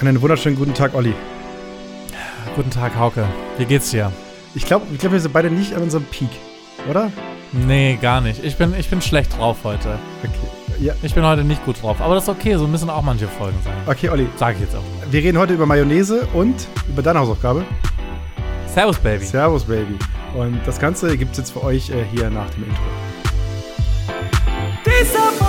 Einen wunderschönen guten Tag, Olli. Guten Tag, Hauke. Wie geht's dir? Ich glaube, ich glaub, wir sind beide nicht an unserem Peak, oder? Nee, gar nicht. Ich bin, ich bin schlecht drauf heute. Okay. Ja. Ich bin heute nicht gut drauf. Aber das ist okay, so müssen auch manche Folgen sein. Okay, Olli. Sag ich jetzt auch mal. Wir reden heute über Mayonnaise und über deine Hausaufgabe. Servus, Baby. Servus, Baby. Und das Ganze gibt es jetzt für euch äh, hier nach dem Intro. Dieser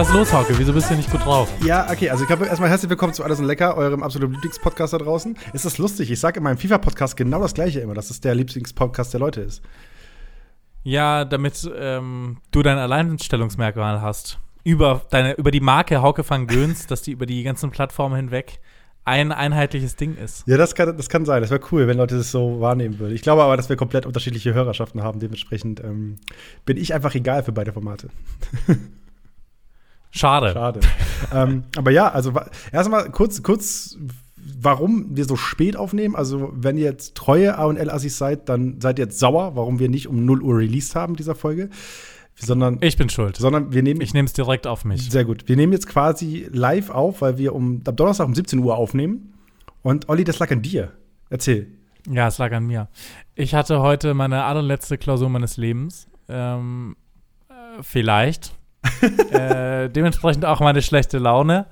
Was ist los, Hauke? Wieso bist du nicht gut drauf? Ja, okay, also ich habe erstmal herzlich willkommen zu Alles und Lecker, eurem absoluten Lieblingspodcast da draußen. Ist lustig, ich sage in meinem FIFA-Podcast genau das gleiche immer, dass es der Lieblingspodcast der Leute ist. Ja, damit ähm, du dein Alleinstellungsmerkmal hast. Über, deine, über die Marke Hauke van Göns, dass die über die ganzen Plattformen hinweg ein einheitliches Ding ist. Ja, das kann, das kann sein. Das wäre cool, wenn Leute das so wahrnehmen würden. Ich glaube aber, dass wir komplett unterschiedliche Hörerschaften haben. Dementsprechend ähm, bin ich einfach egal für beide Formate. Schade. Schade. ähm, aber ja, also erstmal kurz, kurz, warum wir so spät aufnehmen. Also, wenn ihr jetzt treue A&L-Assis seid, dann seid ihr jetzt sauer, warum wir nicht um 0 Uhr released haben, dieser Folge. Sondern, Ich bin schuld. sondern wir nehmen. Ich nehme es direkt auf mich. Sehr gut. Wir nehmen jetzt quasi live auf, weil wir um, am Donnerstag um 17 Uhr aufnehmen. Und Olli, das lag an dir. Erzähl. Ja, es lag an mir. Ich hatte heute meine allerletzte Klausur meines Lebens. Ähm, äh, vielleicht. äh, dementsprechend auch meine schlechte Laune.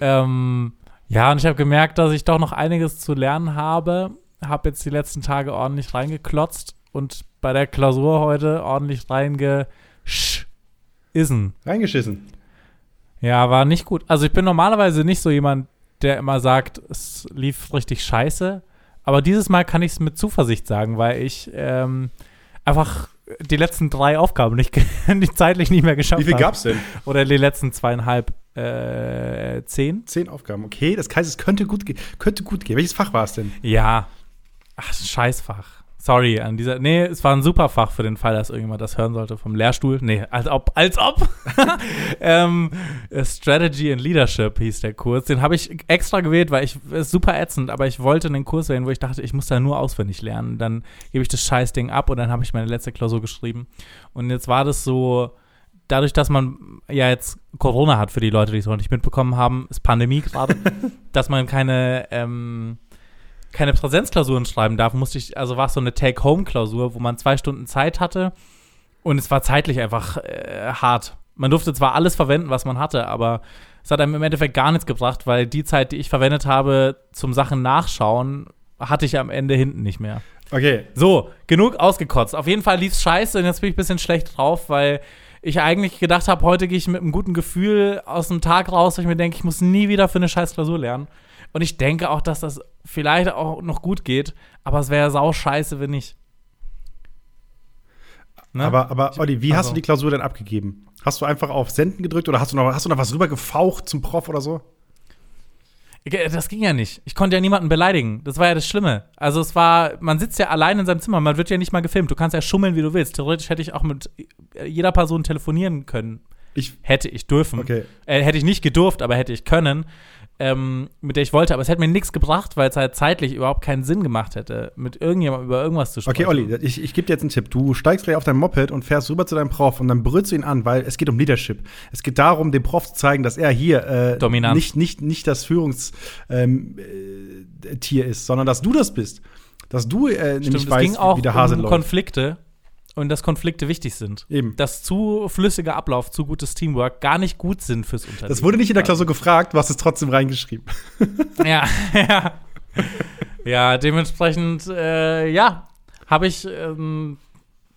Ähm, ja, und ich habe gemerkt, dass ich doch noch einiges zu lernen habe. Habe jetzt die letzten Tage ordentlich reingeklotzt und bei der Klausur heute ordentlich reingeschissen. Reingeschissen. Ja, war nicht gut. Also ich bin normalerweise nicht so jemand, der immer sagt, es lief richtig scheiße. Aber dieses Mal kann ich es mit Zuversicht sagen, weil ich ähm, einfach die letzten drei Aufgaben nicht, zeitlich nicht mehr geschafft Wie viel habe. gab's denn? Oder die letzten zweieinhalb, äh, zehn? Zehn Aufgaben. Okay, das heißt, es könnte gut, ge könnte gut gehen. Welches Fach war es denn? Ja. Ach, Scheißfach. Sorry, an dieser. Nee, es war ein super Fach für den Fall, dass irgendjemand das hören sollte vom Lehrstuhl. Nee, als ob, als ob. ähm, äh, Strategy and Leadership hieß der Kurs. Den habe ich extra gewählt, weil ich ist super ätzend, aber ich wollte einen Kurs wählen, wo ich dachte, ich muss da nur auswendig lernen. Dann gebe ich das Scheißding ab und dann habe ich meine letzte Klausur geschrieben. Und jetzt war das so. Dadurch, dass man ja jetzt Corona hat für die Leute, die es noch nicht mitbekommen haben, ist Pandemie gerade, dass man keine ähm, keine Präsenzklausuren schreiben darf, musste ich, also war es so eine Take-Home-Klausur, wo man zwei Stunden Zeit hatte und es war zeitlich einfach äh, hart. Man durfte zwar alles verwenden, was man hatte, aber es hat einem im Endeffekt gar nichts gebracht, weil die Zeit, die ich verwendet habe zum Sachen nachschauen, hatte ich am Ende hinten nicht mehr. Okay. So, genug ausgekotzt. Auf jeden Fall lief's scheiße und jetzt bin ich ein bisschen schlecht drauf, weil ich eigentlich gedacht habe, heute gehe ich mit einem guten Gefühl aus dem Tag raus, weil ich mir denke, ich muss nie wieder für eine scheiß Klausur lernen. Und ich denke auch, dass das vielleicht auch noch gut geht, aber es wäre sau scheiße, wenn nicht. Ne? Aber, aber Olli, wie hast also- du die Klausur denn abgegeben? Hast du einfach auf Senden gedrückt oder hast du noch, hast du noch was rübergefaucht zum Prof oder so? Das ging ja nicht. Ich konnte ja niemanden beleidigen. Das war ja das Schlimme. Also es war, man sitzt ja allein in seinem Zimmer, man wird ja nicht mal gefilmt. Du kannst ja schummeln, wie du willst. Theoretisch hätte ich auch mit jeder Person telefonieren können. Ich. Hätte ich dürfen. Okay. Äh, hätte ich nicht gedurft, aber hätte ich können, ähm, mit der ich wollte. Aber es hätte mir nichts gebracht, weil es halt zeitlich überhaupt keinen Sinn gemacht hätte, mit irgendjemandem über irgendwas zu sprechen. Okay, Olli, ich, ich gebe dir jetzt einen Tipp. Du steigst gleich auf dein Moped und fährst rüber zu deinem Prof und dann brüllst du ihn an, weil es geht um Leadership. Es geht darum, dem Prof zu zeigen, dass er hier äh, Dominant. nicht, nicht, nicht das Führungstier ähm, äh, Tier ist, sondern dass du das bist. Dass du äh, Stimmt, nämlich weißt, ging auch wie der Hase um läuft. Konflikte und dass Konflikte wichtig sind. Eben. Dass zu flüssiger Ablauf, zu gutes Teamwork gar nicht gut sind fürs Unternehmen. Das wurde nicht in der Klausur gefragt, du hast es trotzdem reingeschrieben. Ja, ja. Ja, dementsprechend, äh, ja, habe ich, ähm,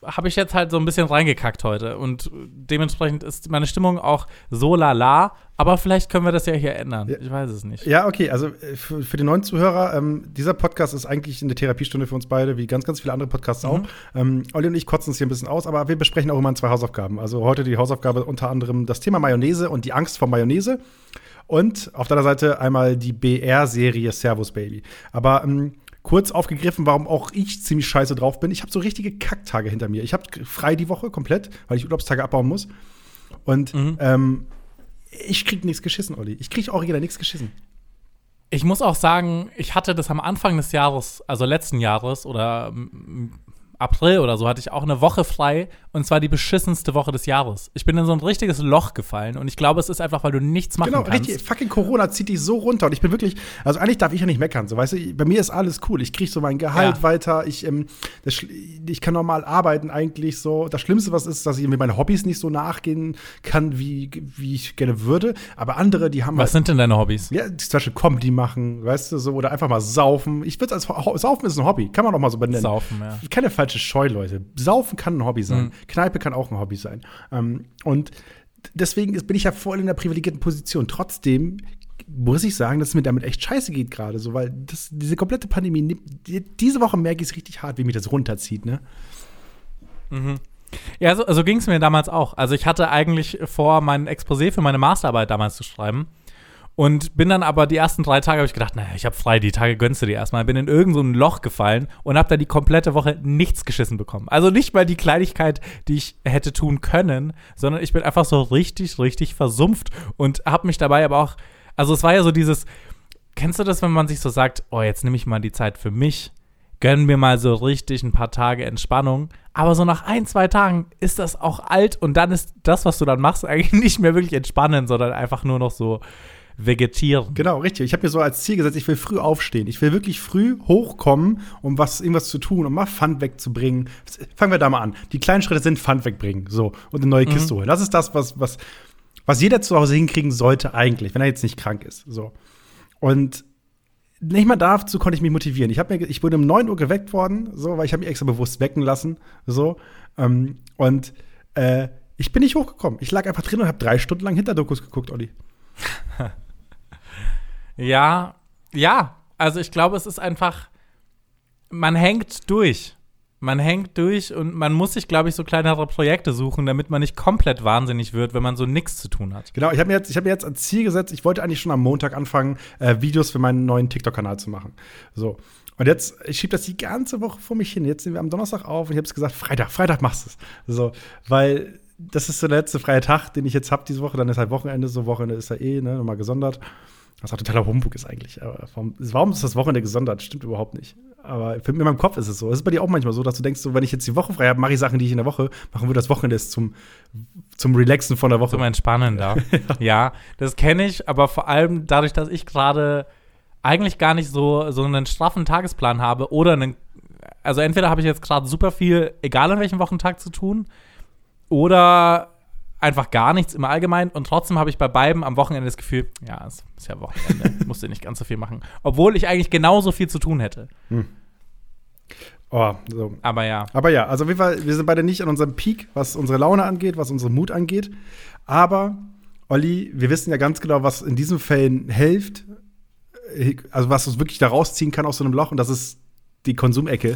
habe ich jetzt halt so ein bisschen reingekackt heute. Und dementsprechend ist meine Stimmung auch so lala. Aber vielleicht können wir das ja hier ändern. Ich weiß es nicht. Ja, okay, also äh, für, für die neuen Zuhörer, ähm, dieser Podcast ist eigentlich eine Therapiestunde für uns beide, wie ganz, ganz viele andere Podcasts auch. Ähm, Olli und ich kotzen uns hier ein bisschen aus, aber wir besprechen auch immer zwei Hausaufgaben. Also heute die Hausaufgabe unter anderem das Thema Mayonnaise und die Angst vor Mayonnaise. Und auf deiner Seite einmal die BR-Serie Servus Baby. Aber ähm, kurz aufgegriffen, warum auch ich ziemlich scheiße drauf bin. Ich habe so richtige Kacktage hinter mir. Ich habe frei die Woche komplett, weil ich Urlaubstage abbauen muss. Und ähm, ich krieg nichts geschissen, Olli. Ich krieg original nichts geschissen. Ich muss auch sagen, ich hatte das am Anfang des Jahres, also letzten Jahres oder April oder so, hatte ich auch eine Woche frei und zwar die beschissenste Woche des Jahres. Ich bin in so ein richtiges Loch gefallen und ich glaube, es ist einfach, weil du nichts machen Genau, kannst. richtig. Fucking Corona zieht dich so runter. Und ich bin wirklich, also eigentlich darf ich ja nicht meckern. So, weißt du, bei mir ist alles cool. Ich kriege so mein Gehalt Ja. weiter. Ich, ähm, das, ich kann normal arbeiten eigentlich so. Das Schlimmste, was ist, dass ich irgendwie meine Hobbys nicht so nachgehen kann, wie, wie ich gerne würde. Aber andere, die haben Was halt, sind denn deine Hobbys? ja, zum Beispiel Comedy machen, weißt du, so, oder einfach mal saufen. Ich würde als Saufen ist ein Hobby, kann man doch mal so benennen. Saufen, ja. Keine falsche Scheu, Leute. Saufen kann ein Hobby sein. Kneipe kann auch ein Hobby sein. Ähm, und deswegen bin ich ja voll in der privilegierten Position. Trotzdem muss ich sagen, dass es mir damit echt scheiße geht gerade, so, weil das, diese komplette Pandemie, diese Woche merke ich es richtig hart, wie mich das runterzieht, ne? Ja, so, so ging es mir damals auch. Also ich hatte eigentlich vor, mein Exposé für meine Masterarbeit damals zu schreiben. Und bin dann aber die ersten drei Tage habe ich gedacht, naja, ich habe frei, die Tage gönnst du dir erstmal. Bin in irgendein so Loch gefallen und habe dann die komplette Woche nichts geschissen bekommen. Also nicht mal die Kleinigkeit, die ich hätte tun können, sondern ich bin einfach so richtig, richtig versumpft und habe mich dabei aber auch, also es war ja so dieses, kennst du das, wenn man sich so sagt, oh, jetzt nehme ich mal die Zeit für mich, gönn mir mal so richtig ein paar Tage Entspannung. Aber so nach ein, zwei Tagen ist das auch alt und dann ist das, was du dann machst, eigentlich nicht mehr wirklich entspannen, sondern einfach nur noch so vegetieren. Genau, richtig. Ich habe mir so als Ziel gesetzt, ich will früh aufstehen. Ich will wirklich früh hochkommen, um was, irgendwas zu tun, um mal Pfand wegzubringen. Fangen wir da mal an. Die kleinen Schritte sind Pfand wegbringen, so, und eine neue Kiste holen. Das ist das, was, was, was jeder zu Hause hinkriegen sollte eigentlich, wenn er jetzt nicht krank ist, so. Und nicht mal dazu konnte ich mich motivieren. Ich, hab mir, ich wurde um 9 Uhr geweckt worden, so, weil ich habe mich extra bewusst wecken lassen, so. Ähm, und äh, ich bin nicht hochgekommen. Ich lag einfach drin und habe drei Stunden lang Hinterdokus geguckt, Olli. Ja, ja. Also ich glaube, es ist einfach, man hängt durch. Man hängt durch und man muss sich, glaube ich, so kleinere Projekte suchen, damit man nicht komplett wahnsinnig wird, wenn man so nichts zu tun hat. Genau, ich habe mir, jetzt- ich hab mir jetzt als Ziel gesetzt, ich wollte eigentlich schon am Montag anfangen, äh, Videos für meinen neuen TikTok-Kanal zu machen. So. Und jetzt, ich schiebe das die ganze Woche vor mich hin. Jetzt sind wir am Donnerstag auf und ich habe es gesagt, Freitag, Freitag machst du es. So, weil das ist so der letzte freie Tag, den ich jetzt habe diese Woche. Dann ist halt Wochenende, so Wochenende ist ja eh, ne, nochmal gesondert. Was auch totaler Humbug ist eigentlich. Aber warum, warum ist das Wochenende gesondert? Stimmt überhaupt nicht. Aber in meinem Kopf ist es so. Es ist bei dir auch manchmal so, dass du denkst, so, wenn ich jetzt die Woche frei habe, mache ich Sachen, die ich in der Woche machen würde. Das Wochenende ist zum, zum Relaxen von der Woche. Zum Entspannen da. ja, das kenne ich, aber vor allem dadurch, dass ich gerade eigentlich gar nicht so, so einen straffen Tagesplan habe oder einen, also entweder habe ich jetzt gerade super viel, egal an welchem Wochentag zu tun, oder einfach gar nichts im Allgemeinen und trotzdem habe ich bei beiden am Wochenende das Gefühl, ja, es ist ja Wochenende, musst du nicht ganz so viel machen. Obwohl ich eigentlich genauso viel zu tun hätte. Oh, so. Aber ja. Aber ja, also auf jeden Fall, wir sind beide nicht an unserem Peak, was unsere Laune angeht, was unsere Mut angeht. Aber, Olli, wir wissen ja ganz genau, was in diesen Fällen hilft. Also, was uns wirklich da rausziehen kann aus so einem Loch. Und das ist die Konsumecke.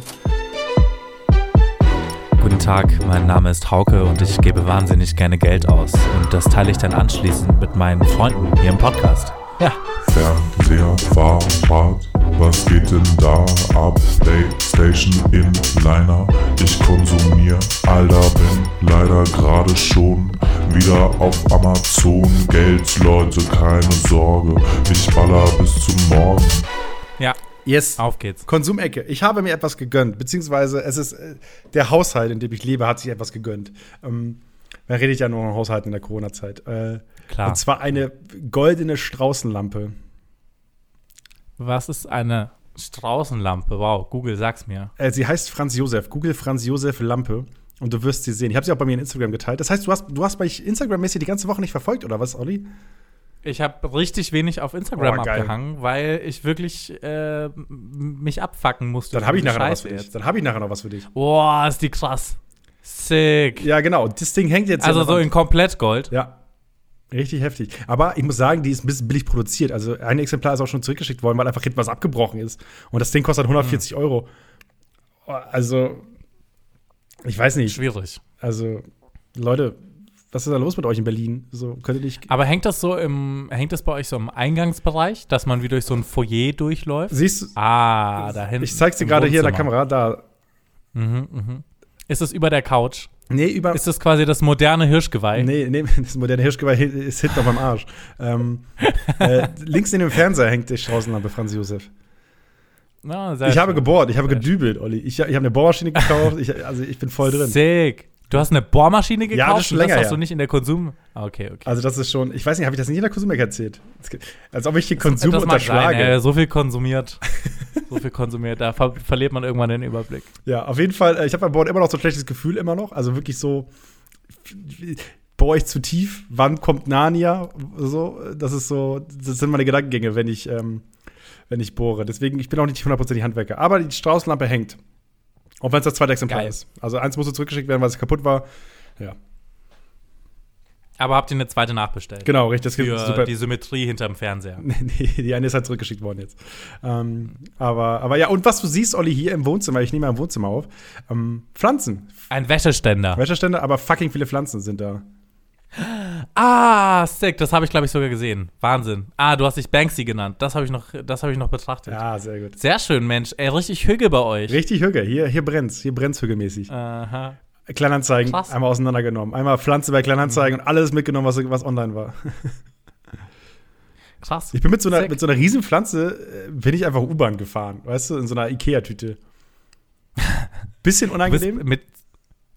Guten Tag, mein Name ist Hauke und ich gebe wahnsinnig gerne Geld aus. Und das teile ich dann anschließend mit meinen Freunden hier im Podcast. Ja, Fernseher, Fahrrad, was geht denn da ab? Playstation in Liner, ich konsumier, Alter, bin leider gerade schon wieder auf Amazon. Geld, Leute, keine Sorge, ich baller bis zum Morgen. Ja, Yes. auf geht's. Konsumecke. Ich habe mir etwas gegönnt, beziehungsweise es ist äh, der Haushalt, in dem ich lebe, hat sich etwas gegönnt. Ähm, da rede ich ja nur von Haushalten in der Corona-Zeit. Äh, Klar. Und zwar eine goldene Straußenlampe. Was ist eine Straußenlampe? Wow, Google, sag's mir. Äh, sie heißt Franz Josef. Google Franz Josef Lampe. Und du wirst sie sehen. Ich habe sie auch bei mir in Instagram geteilt. Das heißt, du hast, du hast bei Instagram-mäßig die ganze Woche nicht verfolgt, oder was, Olli? Ich habe richtig wenig auf Instagram Oh, abgehangen, weil ich wirklich äh, mich abfacken musste. Dann habe ich nachher noch was für dich. Dann habe ich nachher noch was für dich. Boah, ist die krass. Sick. Ja, genau. Das Ding hängt jetzt also so in Komplettgold. Ja. Richtig heftig. Aber ich muss sagen, die ist ein bisschen billig produziert. Also ein Exemplar ist auch schon zurückgeschickt worden, weil einfach hinten was abgebrochen ist. Und das Ding kostet 140 Hm. Euro. Also, ich weiß nicht. Schwierig. Also, Leute, Was ist da los mit euch in Berlin? So, könnt ihr nicht. Aber hängt das so im, hängt das bei euch so im Eingangsbereich, dass man wie durch so ein Foyer durchläuft? Siehst du, Ah, da hinten. ich zeig's dir gerade hier in der. Kamera, da. Mhm, mhm. Ist es über der Couch? Nee, über. Ist es quasi das moderne Hirschgeweih? Nee, nee, das moderne Hirschgeweih ist hinten auf meinem Arsch. ähm, äh, links neben dem Fernseher hängt die Straußenlampe, Franz Josef. Sehr Ich habe schön. gebohrt, ich habe gedübelt, Olli. Ich, ich habe eine Bohrmaschine gekauft, ich, also ich bin voll drin. Sick. Du hast eine Bohrmaschine gekauft? Ja, das ist schon länger das hast her. du nicht in der Konsum. Ah, okay, okay. Also das ist schon, ich weiß nicht, habe ich das nicht in der Konsumek erzählt? Als ob ich den Konsum das mag sein, unterschlage. äh, so viel konsumiert. so viel konsumiert. Da ver verliert man irgendwann den Überblick. Ja, auf jeden Fall. äh, Ich habe beim Bohren immer noch so ein schlechtes Gefühl, immer noch. Also wirklich so, bohre ich zu tief? Wann kommt Narnia? So, das ist so, das sind meine Gedankengänge, wenn ich, ähm, wenn ich bohre. Deswegen, ich bin auch nicht hundertprozentig Handwerker. Aber die Straußenlampe hängt. Auch wenn es das zweite Exemplar Geil. ist. Also eins musste zurückgeschickt werden, weil es kaputt war. Ja, Aber habt ihr eine zweite nachbestellt? genau, richtig. Das gibt Für super. die Symmetrie hinterm Fernseher. Nee, die eine ist halt zurückgeschickt worden jetzt. Ähm, aber, aber ja, und was du siehst, Olli, hier im Wohnzimmer, ich nehme ja im Wohnzimmer auf, ähm, Pflanzen. Ein Wäscheständer. Wäschestände, aber fucking viele Pflanzen sind da. Ah, sick. Das habe ich, glaube ich, sogar gesehen. Wahnsinn. Ah, du hast dich Banksy genannt. Das habe ich, noch- das hab ich noch betrachtet. Ja, sehr gut. Sehr schön, Mensch. Ey, richtig Hüge bei euch. Richtig Hügge, hier, hier brennt's, hier brennt's hügelmäßig. Aha. Kleinanzeigen Krass. einmal auseinandergenommen. Einmal Pflanze bei Kleinanzeigen und alles mitgenommen, was, was online war. Krass. Ich bin mit so einer, Sick. mit so einer riesen Pflanze, äh, bin ich einfach U-Bahn gefahren, weißt du, in so einer Ikea-Tüte. Bisschen unangenehm, mit.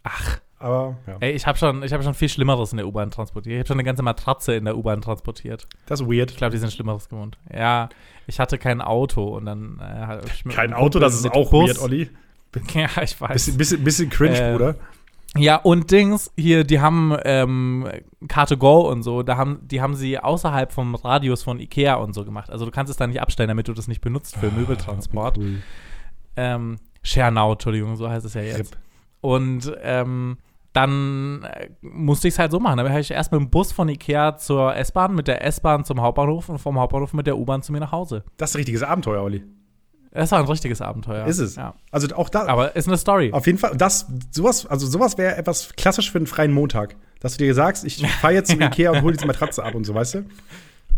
Ach, aber ja. ey, ich habe schon, ich hab schon viel Schlimmeres in der U-Bahn transportiert. Ich habe schon eine ganze Matratze in der U-Bahn transportiert. Das ist weird. Ich glaube, die sind Schlimmeres gewohnt. Ja, ich hatte kein Auto und dann. Äh, hab ich mit Kein Auto, das ist mit auch Bus- weird, Olli. Ja, ich weiß. Bisschen, bisschen, bisschen cringe, Äh, Bruder. Ja, und Dings, hier, die haben ähm, Car2Go und so, da haben, die haben sie außerhalb vom Radius von Ikea und so gemacht. Also du kannst es da nicht abstellen, damit du das nicht benutzt Ah, für Möbeltransport. Cool. Ähm, ShareNow, Entschuldigung, so heißt es ja jetzt. Rip. Und ähm, dann äh, musste ich es halt so machen. Dann habe ich erst mit dem Bus von Ikea zur S-Bahn, mit der S-Bahn zum Hauptbahnhof und vom Hauptbahnhof mit der U-Bahn zu mir nach Hause. Das ist ein richtiges Abenteuer, Olli. Es war ein richtiges Abenteuer. Ist es. Ja. Also auch da. Aber ist eine Story. Auf jeden Fall, das, sowas, also sowas wäre etwas klassisch für einen freien Montag. Dass du dir sagst, ich fahre jetzt zum. Ikea und hole diese Matratze ab und so, weißt du?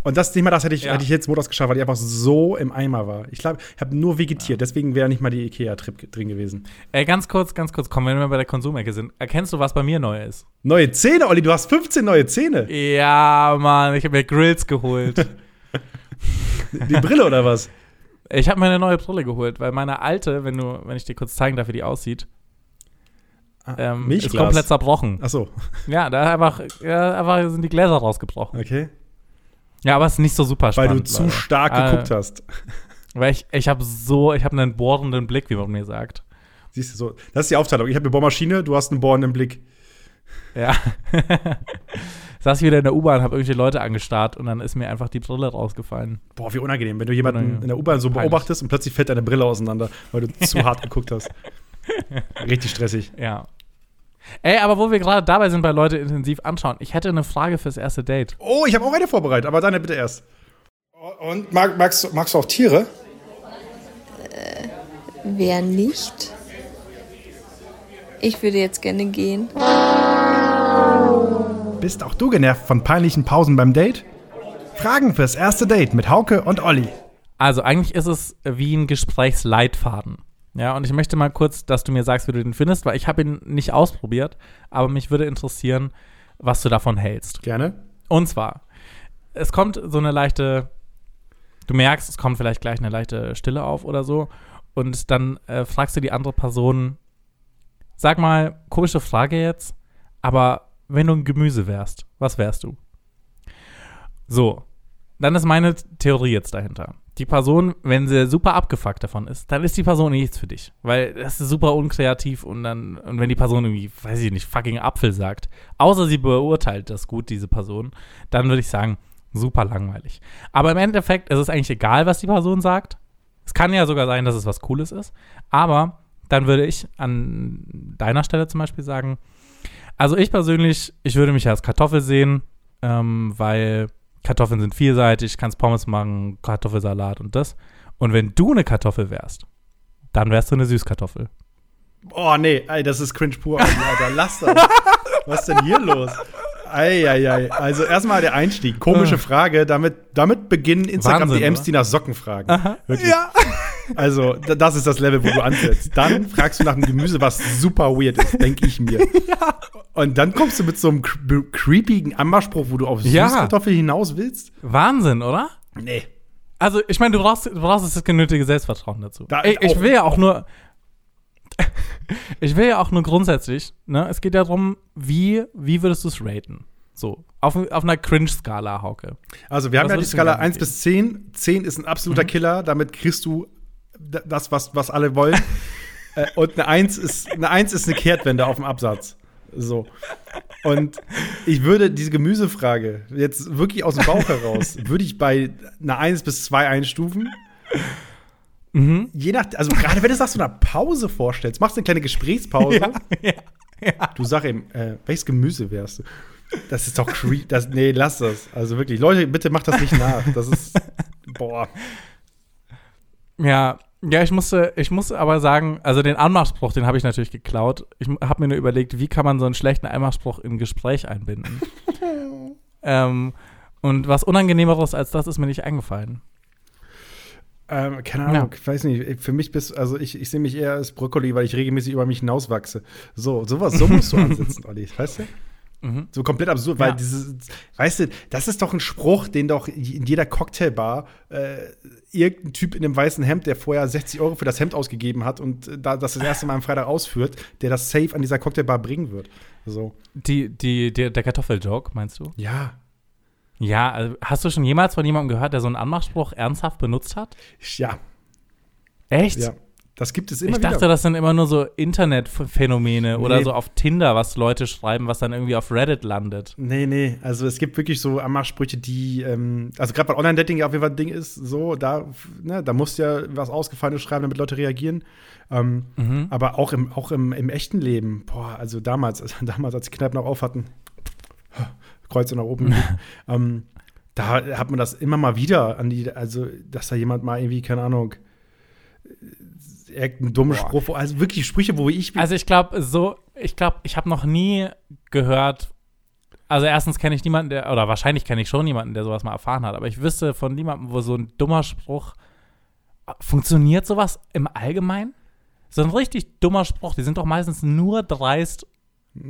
Und das Thema, das hätte ich, Ja. hätte ich jetzt montags geschafft, weil ich einfach so im Eimer war. Ich glaube, ich habe nur vegetiert, deswegen wäre nicht mal die Ikea-Trip drin gewesen. Ey, ganz kurz, ganz kurz, komm, wenn wir bei der Konsumecke sind. Erkennst du, was bei mir neu ist? Neue Zähne, Olli, du hast 15 neue Zähne. Ja, Mann, ich habe mir Grills geholt. Die Brille oder was? ich habe mir eine neue Brille geholt, weil meine alte, wenn du, wenn ich dir kurz zeigen darf, wie die aussieht, ähm, ist komplett zerbrochen. Ach so, Ja, da einfach, ja, einfach sind die Gläser rausgebrochen. okay. Ja, aber es ist nicht so super Weil spannend. du zu Leute. stark Ah, geguckt hast. Weil ich, ich habe so, ich habe einen bohrenden Blick, wie man mir sagt. Siehst du so. Das ist die Aufteilung. Ich habe eine Bohrmaschine, du hast einen bohrenden Blick. Ja. Saß ich wieder in der U-Bahn, habe irgendwelche Leute angestarrt und dann ist mir einfach die Brille rausgefallen. Boah, wie unangenehm, wenn du jemanden Unangenehm. in der U-Bahn so Peinlich. beobachtest und plötzlich fällt deine Brille auseinander, weil du zu hart geguckt hast. Richtig stressig. Ja. Ey, aber wo wir gerade dabei sind, bei Leute intensiv anschauen, ich hätte eine Frage fürs erste Date. Oh, ich habe auch eine vorbereitet, aber deine bitte erst. Und mag, magst, du- magst du auch Tiere? Wer nicht? Ich würde jetzt gerne gehen. Bist auch du genervt von peinlichen Pausen beim Date? Fragen fürs erste Date mit Hauke und Olli. Also eigentlich ist es wie ein Gesprächsleitfaden. Ja, und ich möchte mal kurz, dass du mir sagst, wie du den findest, weil ich habe ihn nicht ausprobiert, aber mich würde interessieren, was du davon hältst. Gerne. Und zwar, es kommt so eine leichte, du merkst, es kommt vielleicht gleich eine leichte Stille auf oder so. Und dann äh, fragst du die andere Person, sag mal, komische Frage jetzt, aber wenn du ein Gemüse wärst, was wärst du? So, dann ist meine Theorie jetzt dahinter. Die Person, wenn sie super abgefuckt davon ist, dann ist die Person nichts für dich. Weil das ist super unkreativ und dann, und wenn die Person irgendwie, weiß ich nicht, fucking Apfel sagt, außer sie beurteilt das gut, diese Person, dann würde ich sagen, super langweilig. Aber im Endeffekt ist es eigentlich egal, was die Person sagt. Es kann ja sogar sein, dass es was Cooles ist. Aber dann würde ich an deiner Stelle zum Beispiel sagen, also ich persönlich, ich würde mich als Kartoffel sehen, ähm, weil Kartoffeln sind vielseitig, kannst Pommes machen, Kartoffelsalat und das. Und wenn du eine Kartoffel wärst, dann wärst du eine Süßkartoffel. Oh, nee, ey, das ist cringe pur, Alter. Lass das. Was ist denn hier los? Eieiei. Also erstmal der Einstieg. Komische Frage. Damit, damit beginnen Instagram Wahnsinn, DMs, oder? die nach Socken fragen. Wirklich. Also, da- das ist das Level, wo du ansetzt. Dann fragst du nach einem Gemüse, was super weird ist, denke ich mir. Und dann kommst du mit so einem cre creepigen Amberspruch, wo du auf Ja. Süßkartoffel hinaus willst. Wahnsinn, oder? Nee. Also, ich meine, du brauchst, du brauchst das genötige Selbstvertrauen dazu. Da- ich, ich will ja auch nur. ich will ja auch nur grundsätzlich, ne? Es geht ja darum, wie, wie würdest du es raten? So, auf, auf einer Cringe-Skala, Hauke. Also, wir haben Was ja die Skala mir 1 geben? bis 10. 10 ist ein absoluter Killer. Damit kriegst du das, was, was alle wollen. äh, und eine 1 ist eine, 1 ist eine Kehrtwende auf dem Absatz. So. Und ich würde diese Gemüsefrage jetzt wirklich aus dem Bauch heraus, würde ich bei einer 1 bis 2 einstufen. Mhm. Je nach, also gerade wenn du es nach so einer Pause vorstellst, machst du eine kleine Gesprächspause. ja, ja. Du sag ihm, äh, welches Gemüse wärst du? Das ist doch creepy. Das, nee, lass das. Also wirklich, Leute, bitte macht das nicht nach. Das ist, boah. Ja, ja, ich musste, ich musste aber sagen, also den Anmachspruch, den habe ich natürlich geklaut. Ich habe mir nur überlegt, wie kann man so einen schlechten Anmachspruch in ein Gespräch einbinden. ähm, und was Unangenehmeres als das ist mir nicht eingefallen. Ähm, keine Ahnung, ich weiß nicht. Für mich bist, also ich, ich sehe mich eher als Brokkoli, weil ich regelmäßig über mich hinauswachse. So, sowas, so musst du ansetzen, Olli, weißt du? Mhm. So komplett absurd, weil Ja. dieses, weißt du, das ist doch ein Spruch, den doch in jeder Cocktailbar äh, irgendein Typ in einem weißen Hemd, der vorher 60 Euro für das Hemd ausgegeben hat und äh, da das das erste Mal am Freitag ausführt, der das safe an dieser Cocktailbar bringen wird. So. Die, die, der, der Kartoffeljoke, meinst du? Ja. Ja, also hast du schon jemals von jemandem gehört, der so einen Anmachspruch ernsthaft benutzt hat? Ja. Echt? Ja. Das gibt es immer ich dachte, wieder. das sind immer nur so Internetphänomene oder Nee. so auf Tinder, was Leute schreiben, was dann irgendwie auf Reddit landet. Nee, nee, also es gibt wirklich so Anmachsprüche, die, ähm, also gerade weil Online-Dating ja auf jeden Fall ein Ding ist, so, da, ne, da musst du ja was Ausgefallenes schreiben, damit Leute reagieren. Ähm, Mhm. Aber auch im, auch im, im echten Leben, boah, also damals, also damals, als die Kneipen noch auf hatten, Kreuze nach oben, ähm, da hat man das immer mal wieder an die, also, dass da jemand mal irgendwie, keine Ahnung, irgendeinen dummen Spruch, also wirklich Sprüche, wo ich Also ich glaube, so, ich glaube, ich habe noch nie gehört, also erstens kenne ich niemanden, der, oder wahrscheinlich kenne ich schon jemanden, der sowas mal erfahren hat, aber ich wüsste von niemandem, wo so ein dummer Spruch, funktioniert sowas im Allgemeinen? So ein richtig dummer Spruch, die sind doch meistens nur dreist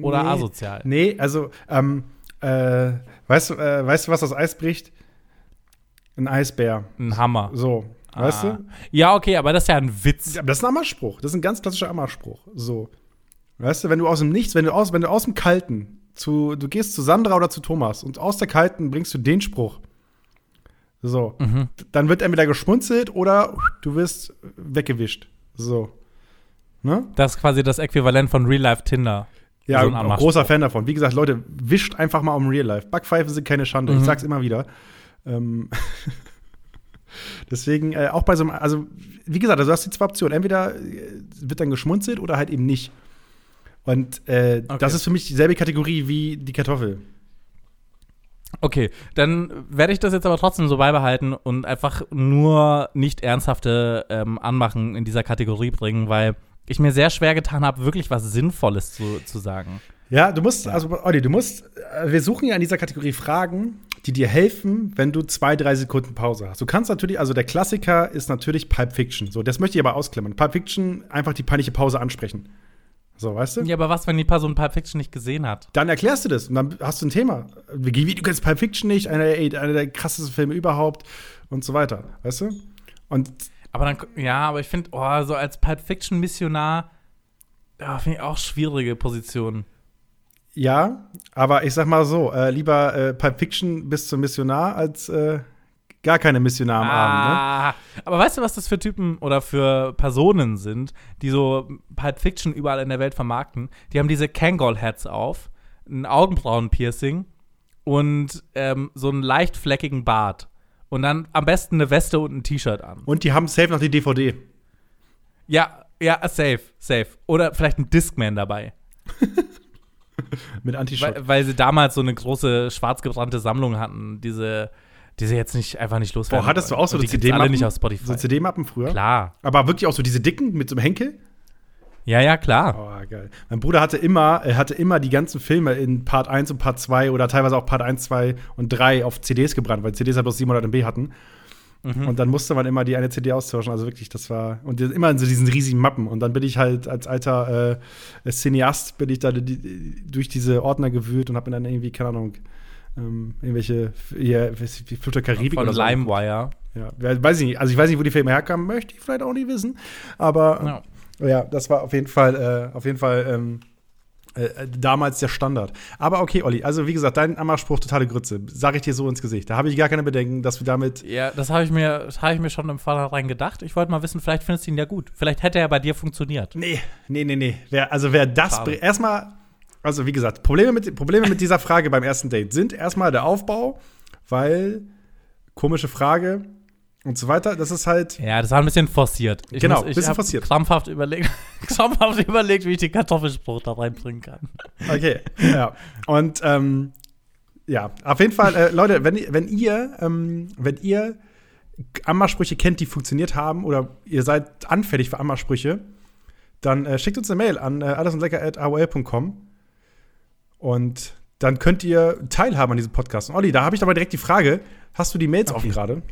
oder Nee. asozial. Nee, also, ähm, äh, weißt, du, äh, weißt du, was das Eis bricht? Ein Eisbär. Ein Hammer. So, weißt Ah. du? Ja, okay, aber das ist ja ein Witz. Aber das ist ein Ammerspruch. Das ist ein ganz klassischer Ammerspruch. So. Weißt du, wenn du aus dem Nichts, wenn du aus, wenn du aus dem Kalten zu, du gehst zu Sandra oder zu Thomas und aus der Kalten bringst du den Spruch. So. Mhm. Dann wird entweder geschmunzelt oder du wirst weggewischt. So. Ne? Das ist quasi das Äquivalent von Real Life Tinder. Ja, So ein großer Fan davon. Wie gesagt, Leute, wischt einfach mal um Real Life. Backpfeifen sind keine Schande. Mhm. Ich sag's immer wieder. Ähm Deswegen, äh, auch bei so einem, also, wie gesagt, also du hast die zwei Optionen. Entweder äh, wird dann geschmunzelt oder halt eben nicht. Und äh, Okay. das ist für mich dieselbe Kategorie wie die Kartoffel. Okay, dann werde ich das jetzt aber trotzdem so beibehalten und einfach nur nicht ernsthafte ähm, Anmachen in dieser Kategorie bringen, weil ich mir sehr schwer getan habe, wirklich was Sinnvolles zu, zu sagen. Ja, du musst, also, Olli, du musst, äh, wir suchen ja in dieser Kategorie Fragen, die dir helfen, wenn du zwei, drei Sekunden Pause hast. Du kannst natürlich, also der Klassiker ist natürlich Pulp Fiction. So, das möchte ich aber ausklammern. Pulp Fiction, einfach die peinliche Pause ansprechen. So, weißt du? Ja, aber was, wenn die Person Pulp Fiction nicht gesehen hat? Dann erklärst du das und dann hast du ein Thema. Wie, du kennst Pulp Fiction nicht, einer, einer der krassesten Filme überhaupt und so weiter, weißt du? Und Aber dann, ja, aber ich finde, oh, so als Pulp Fiction Missionar, ja, finde ich auch schwierige Position. ja, aber ich sag mal so, äh, lieber äh, Pulp Fiction bis zum Missionar als äh, gar keine Missionar am Abend, ne? Ah, aber weißt du, was das für Typen oder für Personen sind, die so Pulp Fiction überall in der Welt vermarkten? Die haben diese Kangol-Hats auf, ein Augenbrauenpiercing und ähm, so einen leicht fleckigen Bart. Und dann am besten eine Weste und ein T-Shirt an. Und die haben safe noch die DVD. Ja, ja, safe, safe. Oder vielleicht ein Discman dabei. Mit Anti-Schock. Weil, weil sie damals so eine große schwarz gebrannte Sammlung hatten, diese, die sie jetzt nicht einfach nicht loswerden. Boah, hattest du auch so CD-Mappen? nicht auf Spotify. So CD-Mappen früher? Klar. Aber wirklich auch so diese dicken mit so einem Henkel? Ja, ja, klar. Oh, geil. Mein Bruder hatte immer, er hatte immer die ganzen Filme in Part 1 und Part 2 oder teilweise auch Part 1, 2 und 3 auf CDs gebrannt, weil CDs halt bloß 700 MB hatten. Und dann musste man immer die eine CD austauschen. Also wirklich, das war. Und immer in so diesen riesigen Mappen. Und dann bin ich halt als alter äh, Cineast, bin ich da die, durch diese Ordner gewühlt und habe mir dann irgendwie, keine Ahnung, ähm, irgendwelche, wie Flut der Karibik Von oder so. LimeWire. Ja, weiß ich nicht. Also ich weiß nicht, wo die Filme herkamen, möchte ich vielleicht auch nicht wissen. Aber Ja. Ja, das war auf jeden Fall, äh, auf jeden Fall ähm, äh, damals der Standard. Aber okay, Olli, also wie gesagt, dein Ammerspruch totale Grütze. Sag ich dir so ins Gesicht. Da habe ich gar keine Bedenken, dass wir damit. Ja, das habe ich, mir- ich mir schon im Vornherein gedacht. Ich wollte mal wissen, vielleicht findest du ihn ja gut. Vielleicht hätte er bei dir funktioniert. Nee, nee, nee, nee. Wer, also wer das. Erstmal, also wie gesagt, Probleme mit, Probleme mit dieser Frage beim ersten Date sind erstmal der Aufbau, weil komische Frage und so weiter. Das ist halt. Ja, das war ein bisschen forciert. Ich Genau, ich bisschen forciert. Krampfhaft überlegt, krampfhaft überlegt, wie ich den Kartoffelspruch da reinbringen kann. Okay, ja. Und ähm, ja, auf jeden Fall, äh, Leute, wenn, wenn ihr, ähm, wenn ihr Ammersprüche kennt, die funktioniert haben, oder ihr seid anfällig für Ammersprüche, dann äh, schickt uns eine Mail an äh, allesundlecker.aol.com und dann könnt ihr teilhaben an diesem Podcast. Und Olli, da habe ich aber direkt die Frage: Hast du die Mails offen gerade?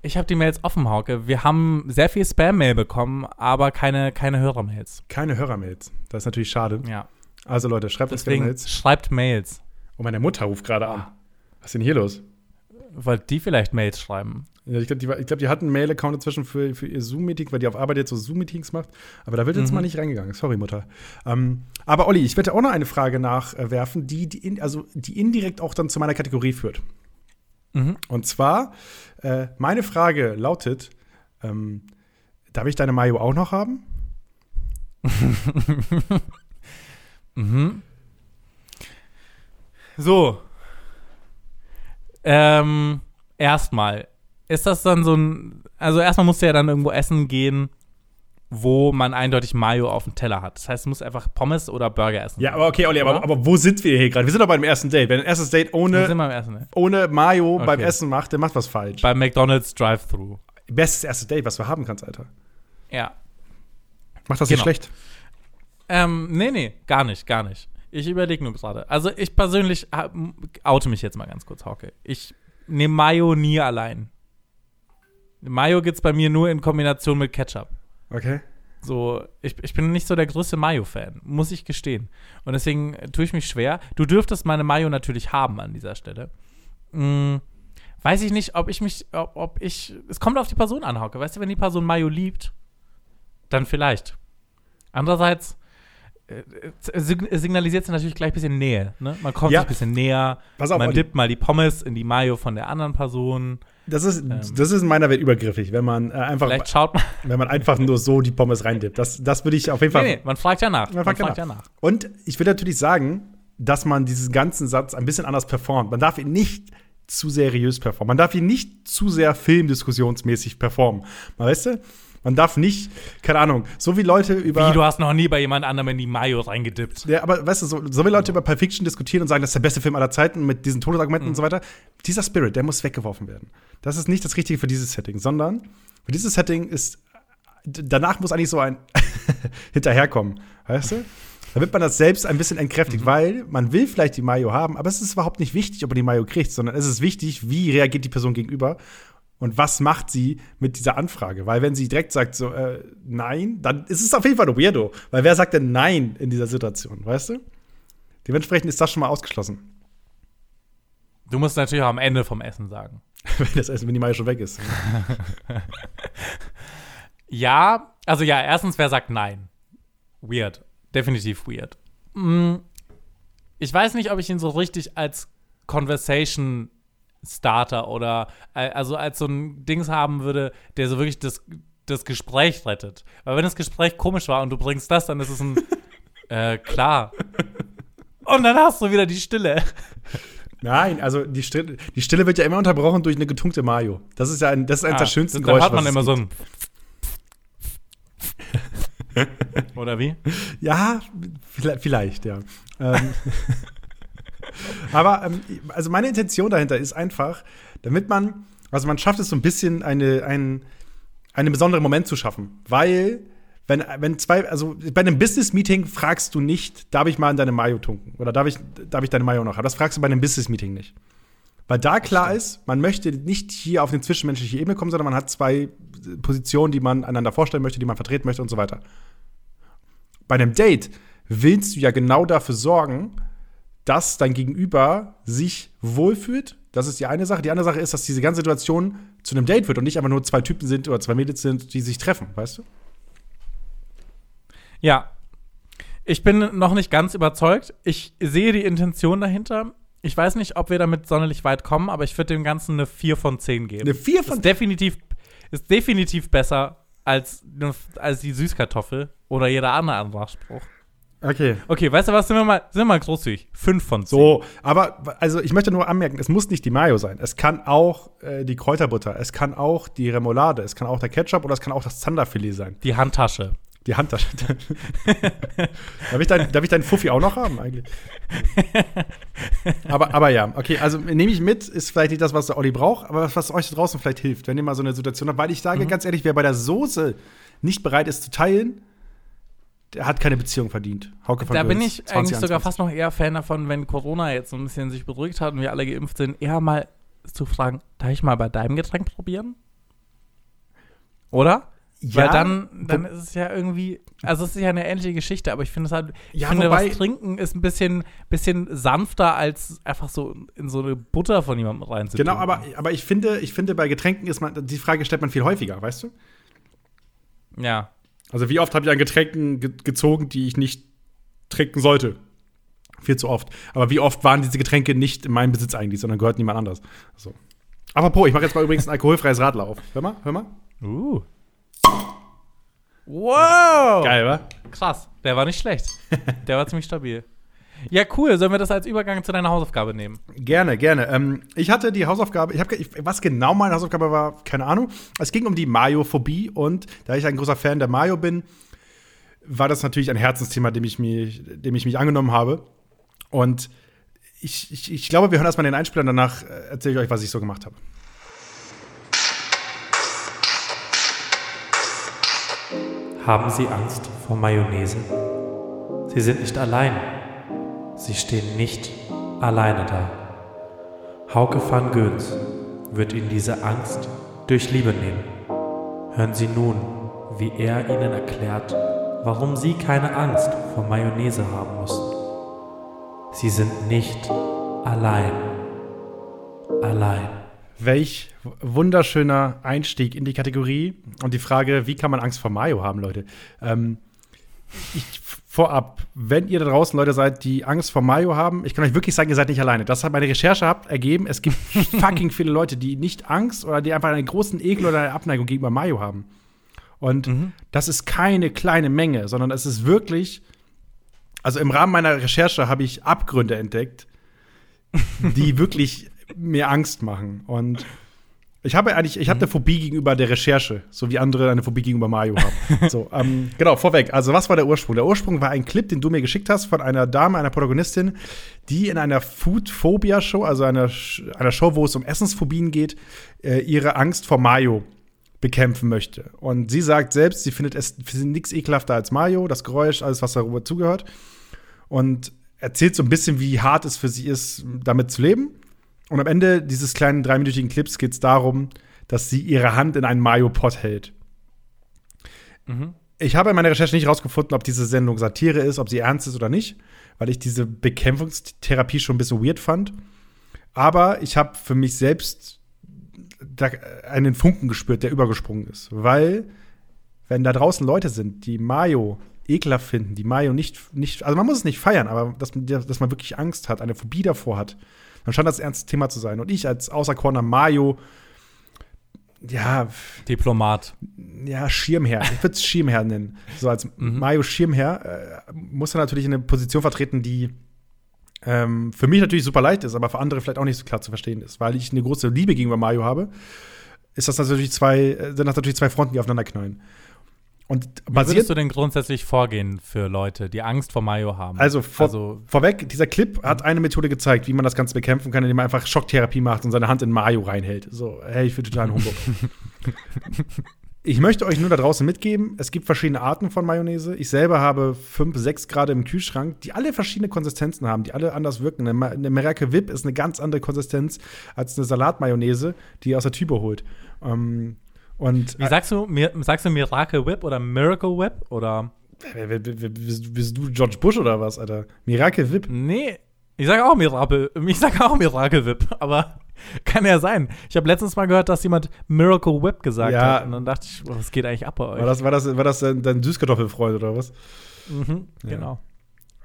Ich habe die Mails offen, Hauke. Wir haben sehr viel Spam-Mail bekommen, aber keine, keine Hörermails. Keine Hörermails. Das ist natürlich schade. Ja. Also, Leute, schreibt uns Deswegen Mails. schreibt Mails. Und meine Mutter ruft gerade an. Was ist denn hier los? Wollt die vielleicht Mails schreiben? Ja, ich glaube, die, ich glaub, die hat einen Mail-Account inzwischen für, für ihr Zoom-Meeting, weil die auf Arbeit jetzt so Zoom-Meetings macht. Aber da wird jetzt mal nicht reingegangen. Sorry, Mutter. Ähm, aber Olli, ich werde auch noch eine Frage nachwerfen, die, die, in, also, die indirekt auch dann zu meiner Kategorie führt. Mhm. Und zwar, äh, meine Frage lautet: ähm, Darf ich deine Mayo auch noch haben? Mhm. So. Ähm, erstmal. Ist das dann so ein. Also, erstmal musst du ja dann irgendwo essen gehen, wo man eindeutig Mayo auf dem Teller hat. Das heißt, du musst einfach Pommes oder Burger essen. Ja, aber okay, Olli, aber, aber wo sind wir hier gerade? Wir sind doch beim ersten Date. Wenn ein erstes Date Wir sind ohne, beim ne? ohne Mayo beim Okay. Essen macht, der macht was falsch. Beim McDonalds Drive-Thru. Bestes erstes Date, was du haben kannst, Alter. Ja. Macht das nicht Genau. schlecht. Ähm, nee, nee, gar nicht, gar nicht. Ich überlege nur gerade. Also, ich persönlich oute mich jetzt mal ganz kurz, Hauke. Ich nehme Mayo nie allein. Mayo gibt's bei mir nur in Kombination mit Ketchup. Okay. So, ich, ich bin nicht so der größte Mayo-Fan, muss ich gestehen. Und deswegen äh, tue ich mich schwer. Du dürftest meine Mayo natürlich haben an dieser Stelle. Mm, weiß ich nicht, ob ich mich, ob, ob ich. Es kommt auf die Person an, Hauke. Weißt du, wenn die Person Mayo liebt, dann vielleicht. Andererseits signalisiert sie natürlich gleich ein bisschen Nähe. Ne? Man kommt Ja. sich ein bisschen näher. Pass auf, man dippt mal die Pommes in die Mayo von der anderen Person. Das ist, das ist in meiner Welt übergriffig, wenn man äh, einfach, Ähm. Man. wenn man einfach nur so die Pommes reindippt. Das, das würde ich auf jeden Fall. Nee, nee, man fragt ja nach. Man fragt ja nach. Und ich will natürlich sagen, dass man diesen ganzen Satz ein bisschen anders performt. Man darf ihn nicht zu seriös performen. Man darf ihn nicht zu sehr filmdiskussionsmäßig performen. Man weißt du? Man darf nicht, keine Ahnung, so wie Leute über. Wie, du hast noch nie bei jemand anderem in die Mayo reingedippt. Ja, aber weißt du, so, so wie Leute über Pulp Fiction diskutieren und sagen, das ist der beste Film aller Zeiten mit diesen Todesargumenten und so weiter, dieser Spirit, der muss weggeworfen werden. Das ist nicht das Richtige für dieses Setting, sondern für dieses Setting ist, danach muss eigentlich so ein hinterherkommen, weißt du? Damit man das selbst ein bisschen entkräftigt, weil man will vielleicht die Mayo haben, aber es ist überhaupt nicht wichtig, ob man die Mayo kriegt, sondern es ist wichtig, wie reagiert die Person gegenüber und was macht sie mit dieser Anfrage? Weil wenn sie direkt sagt so äh, nein, dann ist es auf jeden Fall Weirdo, weil wer sagt denn nein in dieser Situation, weißt du? Dementsprechend ist das schon mal ausgeschlossen, Du musst natürlich auch am Ende vom Essen sagen. wenn das Essen, wenn die Mayo schon weg ist. Ja, also ja, erstens, wer sagt nein? Weird. Definitiv weird. Mm, Ich weiß nicht, ob ich ihn so richtig als Conversation Starter oder äh, also als so ein Dings haben würde, der so wirklich das, das Gespräch rettet. Weil wenn das Gespräch komisch war und du bringst das, dann ist es ein äh, klar. Und dann hast du wieder die Stille. Nein, also die Stille, die Stille wird ja immer unterbrochen durch eine getunkte Mayo. Das ist ja ein, das ist eines der schönsten Ah, Geräusche. hört man was es immer so ein Oder wie? Ja, vielleicht, vielleicht ja. ähm, aber ähm, also meine Intention dahinter ist einfach, damit man, also man schafft es so ein bisschen eine, ein, einen besonderen Moment zu schaffen, weil wenn, wenn zwei, also bei einem Business-Meeting fragst du nicht, darf ich mal in deine Mayo tunken? Oder darf ich, darf ich deine Mayo noch haben? Das fragst du bei einem Business-Meeting nicht. Weil da klar ist, man möchte nicht hier auf eine zwischenmenschliche Ebene kommen, sondern man hat zwei Positionen, die man einander vorstellen möchte, die man vertreten möchte und so weiter. Bei einem Date willst du ja genau dafür sorgen, dass dein Gegenüber sich wohlfühlt. Das ist die eine Sache. Die andere Sache ist, dass diese ganze Situation zu einem Date wird und nicht einfach nur zwei Typen sind oder zwei Mädels sind, die sich treffen, weißt du? Ja. Ich bin noch nicht ganz überzeugt. Ich sehe die Intention dahinter. Ich weiß nicht, ob wir damit sonderlich weit kommen, aber ich würde dem Ganzen eine 4 von 10 geben. Eine 4 von ist definitiv, ist definitiv besser als, als die Süßkartoffel oder jeder andere Anmachspruch. Okay. Okay, weißt du was? Sind wir mal, sind wir mal großzügig. 5 von 10. So, aber also ich möchte nur anmerken, es muss nicht die Mayo sein. Es kann auch äh, die Kräuterbutter, es kann auch die Remoulade, es kann auch der Ketchup oder es kann auch das Zanderfilet sein. Die Handtasche. Die Handtasche. darf, ich dein, darf ich deinen Fuffi auch noch haben eigentlich? aber, aber ja, okay, also nehme ich mit, ist vielleicht nicht das, was der Olli braucht, aber was, was euch da draußen vielleicht hilft, wenn ihr mal so eine Situation habt. Weil ich sage ganz ehrlich, wer bei der Soße nicht bereit ist zu teilen, der hat keine Beziehung verdient. Hauke von Da bin Götz, ich eigentlich sogar 2021. fast noch eher Fan davon, wenn Corona jetzt so ein bisschen sich beruhigt hat und wir alle geimpft sind, eher mal zu fragen, darf ich mal bei deinem Getränk probieren? Oder? Ja, Weil dann, dann ist es ja irgendwie, also es ist ja eine ähnliche Geschichte, aber ich finde es halt, ich Ja, finde, wobei- was trinken ist ein bisschen, bisschen sanfter, als einfach so in so eine Butter von jemandem reinzutun. Genau, aber, aber ich finde, ich finde, bei Getränken ist man, die Frage stellt man viel häufiger, weißt du? Ja. Also wie oft habe ich an Getränken ge gezogen, die ich nicht trinken sollte? Viel zu oft. Aber wie oft waren diese Getränke nicht in meinem Besitz eigentlich, sondern gehörten niemand anders? So. Apropos, ich mache jetzt mal übrigens ein alkoholfreies Radler auf. Hör mal, hör mal. Uh. Wow! Geil, wa? Krass, der war nicht schlecht. Der war ziemlich stabil. Ja, cool. Sollen wir das als Übergang zu deiner Hausaufgabe nehmen? Gerne, gerne. Ähm, ich hatte die Hausaufgabe, ich habe, was genau meine Hausaufgabe war, keine Ahnung. Es ging um die Mayo-Phobie und da ich ein großer Fan der Mayo bin, war das natürlich ein Herzensthema, dem ich mich, dem ich mich angenommen habe. Und ich, ich, ich glaube, wir hören erstmal den Einspieler, danach äh, erzähle ich euch, was ich so gemacht habe. Haben Sie Angst vor Mayonnaise? Sie sind nicht allein. Sie stehen nicht alleine da. Hauke van Göns wird Ihnen diese Angst durch Liebe nehmen. Hören Sie nun, wie er Ihnen erklärt, warum Sie keine Angst vor Mayonnaise haben müssen. Sie sind nicht allein. Allein. Welch wunderschöner Einstieg in die Kategorie und die Frage, wie kann man Angst vor Mayo haben, Leute? Ähm, ich, vorab, wenn ihr da draußen Leute seid, die Angst vor Mayo haben, ich kann euch wirklich sagen, ihr seid nicht alleine. Das hat meine Recherche habt ergeben. Es gibt fucking viele Leute, die nicht Angst oder die einfach einen großen Ekel oder eine Abneigung gegenüber Mayo haben. Und das ist keine kleine Menge, sondern es ist wirklich, also im Rahmen meiner Recherche habe ich Abgründe entdeckt, die wirklich mir Angst machen. Und ich habe eigentlich, ich habe eine Phobie gegenüber der Recherche, so wie andere eine Phobie gegenüber Mario haben. so, ähm, genau, vorweg. Also, was war der Ursprung? Der Ursprung war ein Clip, den du mir geschickt hast von einer Dame, einer Protagonistin, die in einer Food-Phobia-Show, also einer, einer Show, wo es um Essensphobien geht, äh, ihre Angst vor Mayo bekämpfen möchte. Und sie sagt selbst, sie findet es nichts ekelhafter als Mayo, das Geräusch, alles, was darüber zugehört. Und erzählt so ein bisschen, wie hart es für sie ist, damit zu leben. Und am Ende dieses kleinen dreiminütigen Clips geht es darum, dass sie ihre Hand in einen Mayo-Pot hält. Ich habe in meiner Recherche nicht rausgefunden, ob diese Sendung Satire ist, ob sie ernst ist oder nicht, weil ich diese Bekämpfungstherapie schon ein bisschen weird fand. Aber ich habe für mich selbst da einen Funken gespürt, der übergesprungen ist. Weil, wenn da draußen Leute sind, die Mayo ekelhaft finden, die Mayo nicht, nicht also man muss es nicht feiern, aber dass, dass man wirklich Angst hat, eine Phobie davor hat, dann scheint das ernstes Thema zu sein. Und ich als auserkorener Mayo, ja, Diplomat. ja, Schirmherr. Ich würde es Schirmherr nennen. So als Mario Schirmherr äh, muss er natürlich eine Position vertreten, die ähm, für mich natürlich super leicht ist, aber für andere vielleicht auch nicht so klar zu verstehen ist. Weil ich eine große Liebe gegenüber Mario habe, ist das natürlich zwei, äh, sind das natürlich zwei Fronten, die aufeinander knallen. Und Wie basiert würdest du denn grundsätzlich vorgehen für Leute, die Angst vor Mayo haben? Also, vor, also vorweg, dieser Clip hat eine Methode gezeigt, wie man das Ganze bekämpfen kann, indem man einfach Schocktherapie macht und seine Hand in Mayo reinhält. So, hey, ich finde total ein Humbug. Ich möchte euch nur da draußen mitgeben, es gibt verschiedene Arten von Mayonnaise. Ich selber habe fünf, sechs gerade im Kühlschrank, die alle verschiedene Konsistenzen haben, die alle anders wirken. Eine, eine Merake Whip ist eine ganz andere Konsistenz als eine Salatmayonnaise, die ihr aus der Tübe holt. Ähm, und Wie sagst du, mir, sagst du Miracle Whip oder Miracle Whip oder? Bist, bist du George Bush oder was, Alter? Miracle Whip. Nee, ich sage auch Miracle, ich sage auch Miracle Whip, aber kann ja sein. Ich habe letztens mal gehört, dass jemand Miracle Whip gesagt Ja. hat und dann dachte ich, was geht eigentlich ab bei euch? War das, war das, war das dein dein Süßkartoffelfreund oder was? Mhm, Genau.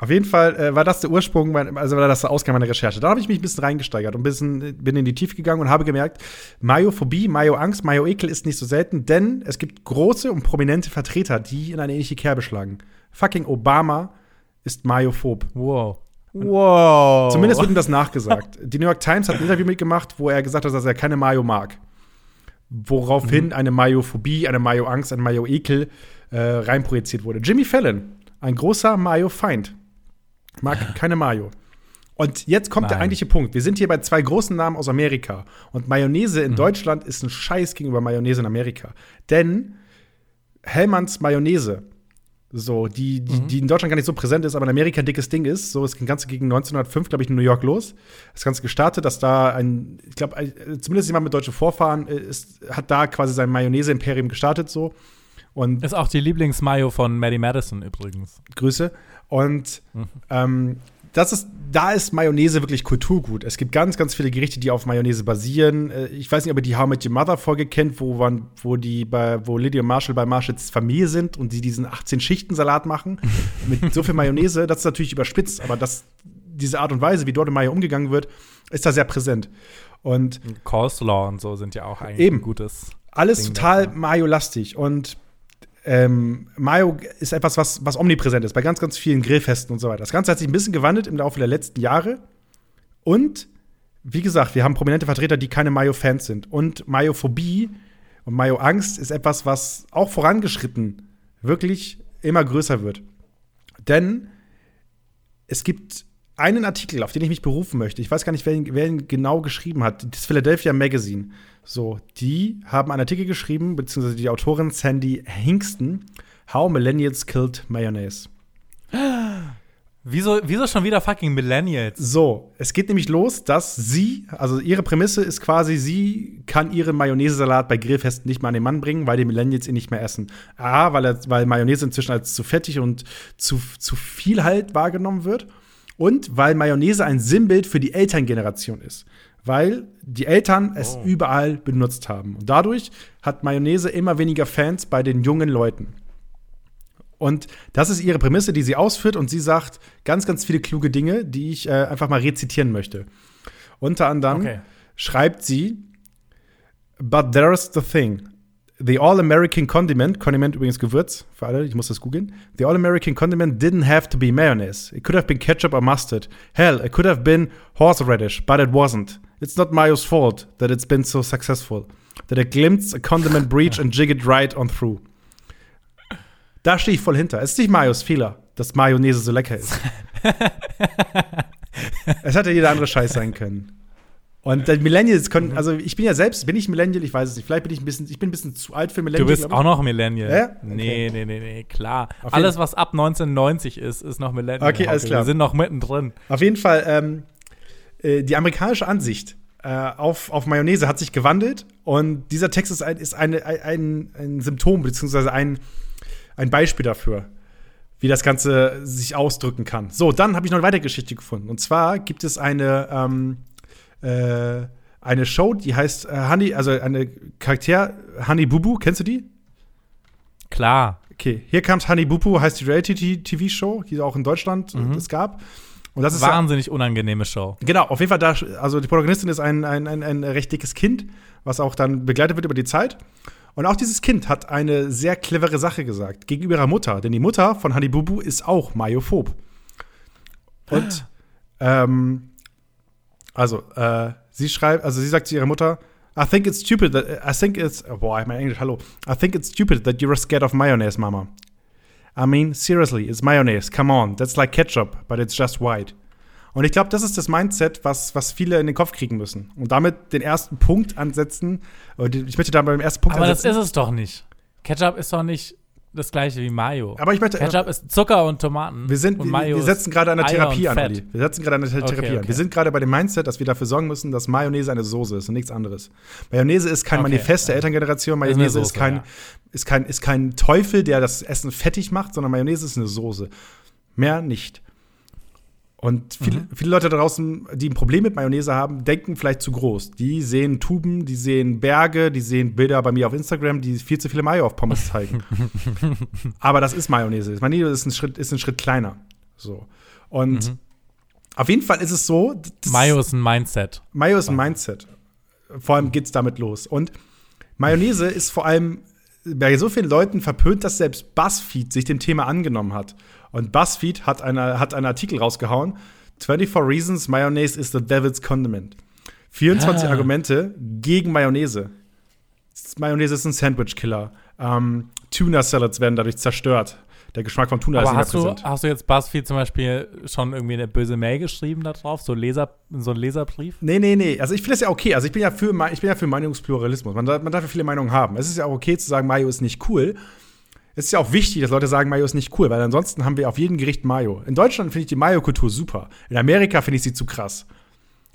Auf jeden Fall äh, war das der Ursprung, mein, also war das der Ausgang meiner Recherche. Da habe ich mich ein bisschen reingesteigert und ein bisschen, bin in die Tiefe gegangen und habe gemerkt, Mayophobie, Mayo-Angst, Mayo-Ekel ist nicht so selten, denn es gibt große und prominente Vertreter, die in eine ähnliche Kerbe schlagen. Fucking Obama ist Mayophob. Wow. Wow. Zumindest wird ihm das nachgesagt. Die New York Times hat ein Interview mitgemacht, wo er gesagt hat, dass er keine Mayo mag. Woraufhin eine Mayophobie, eine Mayo-Angst, ein Mayo-Ekel äh, reinprojiziert wurde. Jimmy Fallon, ein großer Mayo-Feind, mag keine Mayo. Und jetzt kommt der Nein. eigentliche Punkt. Wir sind hier bei zwei großen Namen aus Amerika. Und Mayonnaise in Deutschland ist ein Scheiß gegenüber Mayonnaise in Amerika. Denn Hellmanns Mayonnaise, so, die, die, die in Deutschland gar nicht so präsent ist, aber in Amerika ein dickes Ding ist. So, es ging Ganze gegen 1905, glaube ich, in New York los. Das Ganze gestartet, dass da ein, ich glaube, zumindest jemand mit deutschen Vorfahren äh, ist, hat da quasi sein Mayonnaise-Imperium gestartet, so. Und Ist auch die Lieblingsmayo von Maddie Madison übrigens. Grüße. Und ähm, das ist, da ist Mayonnaise wirklich Kulturgut. Es gibt ganz, ganz viele Gerichte, die auf Mayonnaise basieren. Äh, Ich weiß nicht, ob ihr die How I Met Your Mother Folge kennt, wo, man, wo die bei, wo Lydia Marshall bei Marshalls Familie sind und die diesen 18 Schichten Salat machen mit so viel Mayonnaise. Das ist natürlich überspitzt, aber das, diese Art und Weise, wie dort in Mayo umgegangen wird, ist da sehr präsent. Und Coleslaw und so sind ja auch eigentlich Eben. ein gutes. alles Ding total. Mayo-lastig. Und ähm, Mayo ist etwas, was, was omnipräsent ist bei ganz, ganz vielen Grillfesten und so weiter. Das Ganze hat sich ein bisschen gewandelt im Laufe der letzten Jahre. Und wie gesagt, wir haben prominente Vertreter, die keine Mayo-Fans sind. Und Mayophobie und Mayo-Angst ist etwas, was auch vorangeschritten wirklich immer größer wird. Denn es gibt einen Artikel, auf den ich mich berufen möchte. Ich weiß gar nicht, wer ihn, wer ihn genau geschrieben hat. Das Philadelphia Magazine. So, die haben einen Artikel geschrieben, beziehungsweise die Autorin Sandy Hingston, How Millennials Killed Mayonnaise. Wieso, wieso schon wieder fucking Millennials? So, es geht nämlich los, dass sie, also ihre Prämisse ist quasi, sie kann ihren Mayonnaise-Salat bei Grillfesten nicht mehr an den Mann bringen, weil die Millennials ihn nicht mehr essen. A, weil, er, weil Mayonnaise inzwischen als zu fettig und zu, zu viel halt wahrgenommen wird. Und weil Mayonnaise ein Sinnbild für die Elterngeneration ist. Weil die Eltern es überall benutzt haben. Und dadurch hat Mayonnaise immer weniger Fans bei den jungen Leuten. Und das ist ihre Prämisse, die sie ausführt. Und sie sagt ganz, ganz viele kluge Dinge, die ich äh, einfach mal rezitieren möchte. Unter anderem Okay. schreibt sie: But there's the thing. The All-American Condiment, Condiment übrigens Gewürz, für alle, ich muss das googeln. The All-American Condiment didn't have to be mayonnaise. It could have been ketchup or mustard. Hell, it could have been horseradish, but it wasn't. It's not Mayo's fault that it's been so successful. That it glimpsed a condiment breach and jigged right on through. Da stehe ich voll hinter. Es ist nicht Mayos Fehler, dass Mayonnaise so lecker ist. es hätte jeder andere Scheiß sein können. Und Millennials können, also ich bin ja selbst, bin ich Millennial? Ich weiß es nicht. Vielleicht bin ich ein bisschen, ich bin ein bisschen zu alt für Millennial. Du bist auch noch Millennial. Ja? Nee, nee, nee, nee, klar. Alles, was ab 1990 ist, ist noch Millennial. Okay, alles klar. Wir sind noch mittendrin. Auf jeden Fall, ähm, äh, die amerikanische Ansicht äh, auf, auf Mayonnaise hat sich gewandelt und dieser Text ist ein, ist eine, ein, ein, Symptom, beziehungsweise ein, ein Beispiel dafür, wie das Ganze sich ausdrücken kann. So, dann habe ich noch eine weitere Geschichte gefunden. Und zwar gibt es eine, ähm, äh, eine Show, die heißt äh, Honey, also eine Charakter, Honey Bubu, kennst du die? Klar. Okay, hier comes Honey Bubu, heißt die Reality-TV-Show, die es auch in Deutschland äh, es gab. Und das ist ja, Wahnsinnig unangenehme Show. Genau, auf jeden Fall da, also die Protagonistin ist ein, ein, ein, ein recht dickes Kind, was auch dann begleitet wird über die Zeit. Und auch dieses Kind hat eine sehr clevere Sache gesagt gegenüber ihrer Mutter, denn die Mutter von Honey Bubu ist auch Mayophob. Und ähm, also äh, sie schreibt, also sie sagt zu ihrer Mutter, I think it's stupid that I think it's oh, boah, mein Englisch, hallo. I think it's stupid that you're scared of mayonnaise, Mama. I mean, seriously, it's mayonnaise. Come on, that's like ketchup, but it's just white. Und ich glaube, das ist das Mindset, was, was viele in den Kopf kriegen müssen. Und damit den ersten Punkt ansetzen. Und Ich möchte da beim ersten Punkt Aber das ansetzen. ist es doch nicht. Ketchup ist doch nicht das gleiche wie Mayo. Aber ich möchte, Ketchup ist Zucker und Tomaten. Wir, sind, und wir, Mayo wir setzen gerade an der Therapie an, Fett. Wir setzen gerade an der Therapie Okay, an. okay. Wir sind gerade bei dem Mindset, dass wir dafür sorgen müssen, dass Mayonnaise eine Soße ist und nichts anderes. Mayonnaise ist kein Okay, Manifest der. Elterngeneration. ist Mayonnaise ist, Soße, kein, ja. ist, kein, ist kein Teufel, der das Essen fettig macht, sondern Mayonnaise ist eine Soße. Mehr nicht. Und viele, Mhm. viele Leute da draußen, die ein Problem mit Mayonnaise haben, denken vielleicht zu groß. Die sehen Tuben, die sehen Berge, die sehen Bilder bei mir auf Instagram, die viel zu viele Mayo auf Pommes zeigen. Aber das ist Mayonnaise. Mayonnaise ist ein Schritt, ist ein Schritt kleiner. So. Und auf jeden Fall ist es so, Mhm. Mayo ist ein Mindset. Mayo ist ein Mindset. Vor allem geht's damit los. Und Mayonnaise ist vor allem bei so vielen Leuten verpönt, dass selbst BuzzFeed sich dem Thema angenommen hat. Und BuzzFeed hat, eine, hat einen Artikel rausgehauen: 24 Reasons Mayonnaise is the Devil's Condiment. 24 Ah. Argumente gegen Mayonnaise. Mayonnaise ist ein Sandwich-Killer. Ähm, Tuna-Salads werden dadurch zerstört. Der Geschmack vom Tuna Aber ist hast du, präsent. hast du jetzt BuzzFeed zum Beispiel schon irgendwie eine böse Mail geschrieben da drauf? So, Leser, so ein Leserbrief? Nee, nee, nee. Also ich finde das ja okay. Also ich bin ja für, ich bin ja für Meinungspluralismus. Man, darf- man darf ja viele Meinungen haben. Es ist ja auch okay zu sagen, Mayo ist nicht cool. Es ist ja auch wichtig, dass Leute sagen, Mayo ist nicht cool, weil ansonsten haben wir auf jedem Gericht Mayo. In Deutschland finde ich die Mayo-Kultur super. In Amerika finde ich sie zu krass.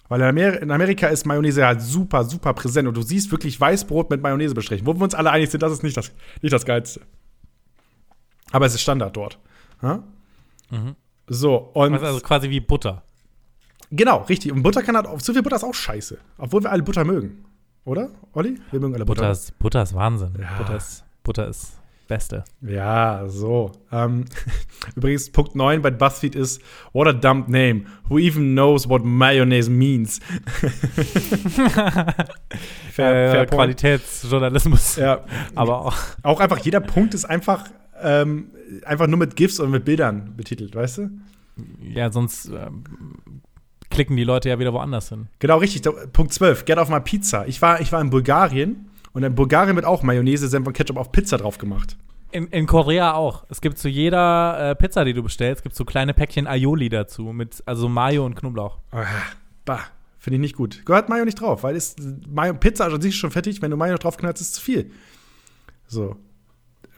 Weil in, Amer in Amerika ist Mayonnaise halt super, super präsent und du siehst wirklich Weißbrot mit Mayonnaise bestrichen. Wo wir uns alle einig sind, das ist nicht das, nicht das Geilste. Aber es ist Standard dort. Ja? So, und. Also, also quasi wie Butter. Genau, richtig. Und Butter kann halt, auch- zu viel Butter ist auch scheiße. Obwohl wir alle Butter mögen. Oder, Olli? Wir mögen alle Butter. Butter ist, Butter ist Wahnsinn. Ja. Butter ist, Butter ist Beste. Ja, so. Ähm, übrigens, Punkt 9 bei BuzzFeed ist: What a dumb name. Who even knows what mayonnaise means? fair, äh, fair. Qualitätsjournalismus. Ja, Aber auch. auch einfach jeder Punkt ist einfach, ähm, einfach nur mit GIFs und mit Bildern betitelt, weißt du? Ja, sonst ähm, klicken die Leute ja wieder woanders hin. Genau, richtig. Punkt 12, get auf my pizza. Ich war, ich war in Bulgarien und in Bulgarien wird auch Mayonnaise, Senf und Ketchup auf Pizza drauf gemacht. In, in Korea auch. Es gibt zu jeder äh, Pizza, die du bestellst, gibt so kleine Päckchen Aioli dazu, mit also Mayo und Knoblauch. Ah, bah, finde ich nicht gut. Gehört Mayo nicht drauf, weil ist Mayo, Pizza an sich ist schon fertig, wenn du Mayo drauf knallst, ist es zu viel. So,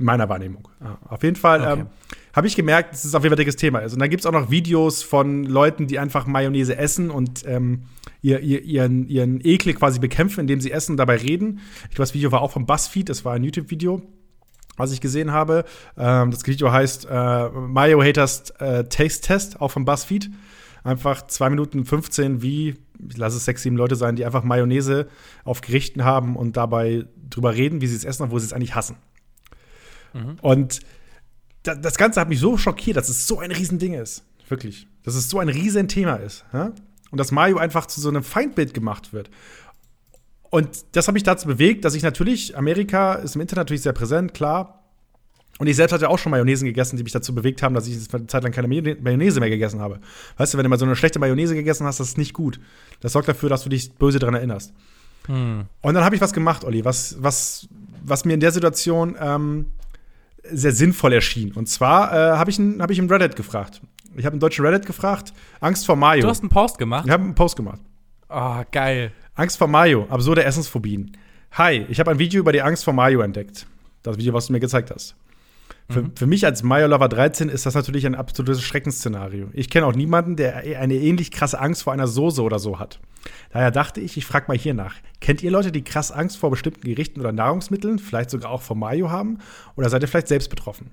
in meiner Wahrnehmung. Ah, auf jeden Fall Okay. ähm, habe ich gemerkt, dass es auf jeden Fall ein dickes Thema ist. Und dann gibt es auch noch Videos von Leuten, die einfach Mayonnaise essen und ähm, ihr, ihr, ihren, ihren Ekel quasi bekämpfen, indem sie essen und dabei reden. Ich glaube, das Video war auch vom BuzzFeed, das war ein YouTube-Video was ich gesehen habe. Ähm, das Video heißt äh, Mayo Haters äh, Taste Test, auch vom BuzzFeed. Einfach 2 Minuten 15, wie, ich lasse es sechs, sieben Leute sein, die einfach Mayonnaise auf Gerichten haben und dabei drüber reden, wie sie es essen, obwohl sie es eigentlich hassen. Und da, das Ganze hat mich so schockiert, dass es so ein Riesending ist. Wirklich. Dass es so ein Riesenthema ist. Ja? Und dass Mayo einfach zu so einem Feindbild gemacht wird. Und das hat mich dazu bewegt, dass ich natürlich, Amerika ist im Internet natürlich sehr präsent, klar. Und ich selbst hatte auch schon Mayonnaisen gegessen, die mich dazu bewegt haben, dass ich eine Zeit lang keine Mayonnaise Mayonnaise mehr gegessen habe. Weißt du, wenn du mal so eine schlechte Mayonnaise gegessen hast, das ist nicht gut. Das sorgt dafür, dass du dich böse daran erinnerst. Hm. Und dann habe ich was gemacht, Olli, was, was, was mir in der Situation ähm, sehr sinnvoll erschien. Und zwar äh, habe ich, hab ich im Reddit gefragt. Ich habe im deutschen Reddit gefragt, Angst vor Mayo. Du hast einen Post gemacht? ich habe einen Post gemacht. Oh, geil. Angst vor Mayo, absurde Essensphobien. Hi, ich habe ein Video über die Angst vor Mayo entdeckt. Das Video, was du mir gezeigt hast. Für, für mich als Mayo-Lover 13 ist das natürlich ein absolutes Schreckensszenario. Ich kenne auch niemanden, der eine ähnlich krasse Angst vor einer Soße oder so hat. Daher dachte ich, ich frage mal hier nach. Kennt ihr Leute, die krass Angst vor bestimmten Gerichten oder Nahrungsmitteln, vielleicht sogar auch vor Mayo haben? Oder seid ihr vielleicht selbst betroffen?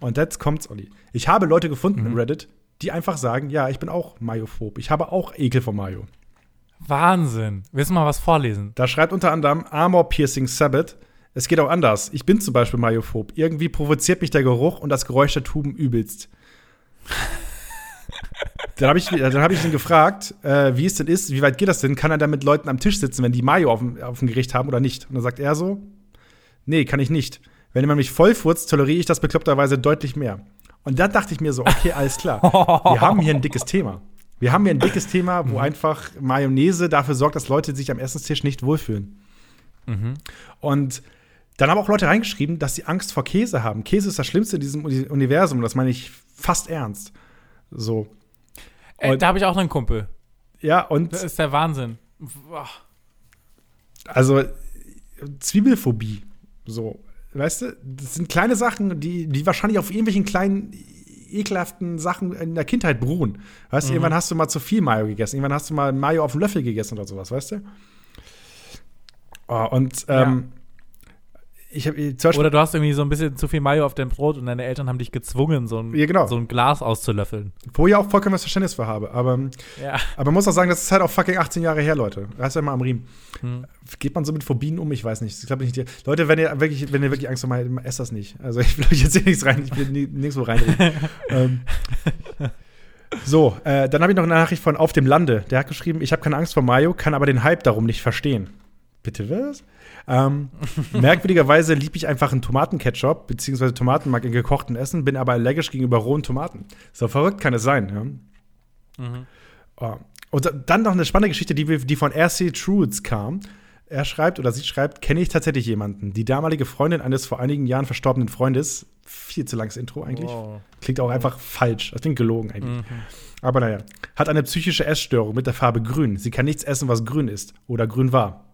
Und jetzt kommt's, Olli. Ich habe Leute gefunden im Reddit, die einfach sagen, ja, ich bin auch Mayophob. Ich habe auch Ekel vor Mayo. Wahnsinn. Willst du mal was vorlesen? Da schreibt unter anderem Armor Piercing Sabbath. Es geht auch anders. Ich bin zum Beispiel Mayophob. Irgendwie provoziert mich der Geruch und das Geräusch der Tuben übelst. dann habe ich, dann hab ich ihn gefragt, äh, wie es denn ist, wie weit geht das denn? Kann er da mit Leuten am Tisch sitzen, wenn die Mayo auf dem, auf dem Gericht haben oder nicht? Und dann sagt er so: Nee, kann ich nicht. Wenn jemand mich vollfurzt, toleriere ich das bekloppterweise deutlich mehr. Und dann dachte ich mir so: Okay, alles klar. Wir haben hier ein dickes Thema. Wir haben hier ein dickes Thema, wo einfach Mayonnaise dafür sorgt, dass Leute sich am Essenstisch nicht wohlfühlen. Und dann haben auch Leute reingeschrieben, dass sie Angst vor Käse haben. Käse ist das Schlimmste in diesem Uni- Universum das meine ich fast ernst. So. Äh, da habe ich auch einen Kumpel. Ja, und Das ist der Wahnsinn. Boah. also Zwiebelphobie. So. weißt du, das sind kleine Sachen, die, die wahrscheinlich auf irgendwelchen kleinen ekelhaften Sachen in der Kindheit beruhen. Weißt du, irgendwann hast du mal zu viel Mayo gegessen, irgendwann hast du mal Mayo auf dem Löffel gegessen oder sowas, weißt du? Oh, und ähm, ich habe zum Beispiel Oder du hast irgendwie so ein bisschen zu viel Mayo auf deinem Brot und deine Eltern haben dich gezwungen, so ein, Ja, genau. so ein Glas auszulöffeln. wo ich auch vollkommen das Verständnis für habe. Aber, Ja. aber man muss auch sagen, das ist halt auch fucking 18 Jahre her, Leute. Reißt ja mal am Riemen. Hm. Geht man so mit Phobien um? Ich weiß nicht. Ich glaube nicht. Die, Leute, wenn ihr wirklich, wenn ihr wirklich Angst habt, esst das nicht. Also ich will euch jetzt hier nichts rein, ich will nirgendwo reinreden. ähm, so, äh, dann habe ich noch eine Nachricht von Auf dem Lande. Der hat geschrieben, ich habe keine Angst vor Mayo, kann aber den Hype darum nicht verstehen. Bitte was? Ähm, merkwürdigerweise liebe ich einfach einen Tomatenketchup beziehungsweise Tomatenmark in gekochten Essen, bin aber allergisch gegenüber rohen Tomaten. So verrückt kann es sein. Ja? Oh. Und dann noch eine spannende Geschichte, die, die von RC Trudes kam. Er schreibt oder sie schreibt, kenne ich tatsächlich jemanden. Die damalige Freundin eines vor einigen Jahren verstorbenen Freundes, viel zu langes Intro eigentlich, Wow. klingt auch einfach falsch, das klingt gelogen eigentlich. Mhm. Aber naja, hat eine psychische Essstörung mit der Farbe grün. Sie kann nichts essen, was grün ist oder grün war.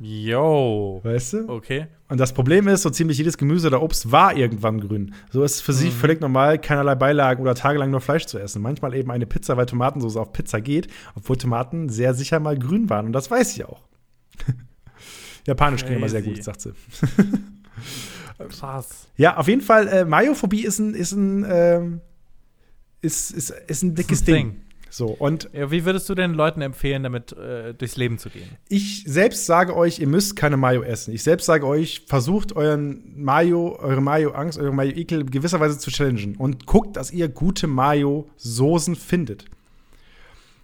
Yo. Weißt du? Okay. Und das Problem ist, so ziemlich jedes Gemüse oder Obst war irgendwann grün. So ist es für sie völlig normal, keinerlei Beilagen oder tagelang nur Fleisch zu essen. Manchmal eben eine Pizza, weil Tomatensauce auf Pizza geht, obwohl Tomaten sehr sicher mal grün waren. Und das weiß sie auch. Japanisch ging immer sehr gut, sagt sie. Krass. Ja, auf jeden Fall, äh, Mayophobie ist ein, ist ein, ähm, ist, ist, ist ein dickes ein Ding. Ding. So, und Ja, wie würdest du den Leuten empfehlen, damit äh, durchs Leben zu gehen? ich selbst sage euch, ihr müsst keine Mayo essen. Ich selbst sage euch, versucht euren Mayo, eure Mayo-Angst, eure Mayo-Ekel gewisserweise zu challengen und guckt, dass ihr gute Mayo-Soßen findet.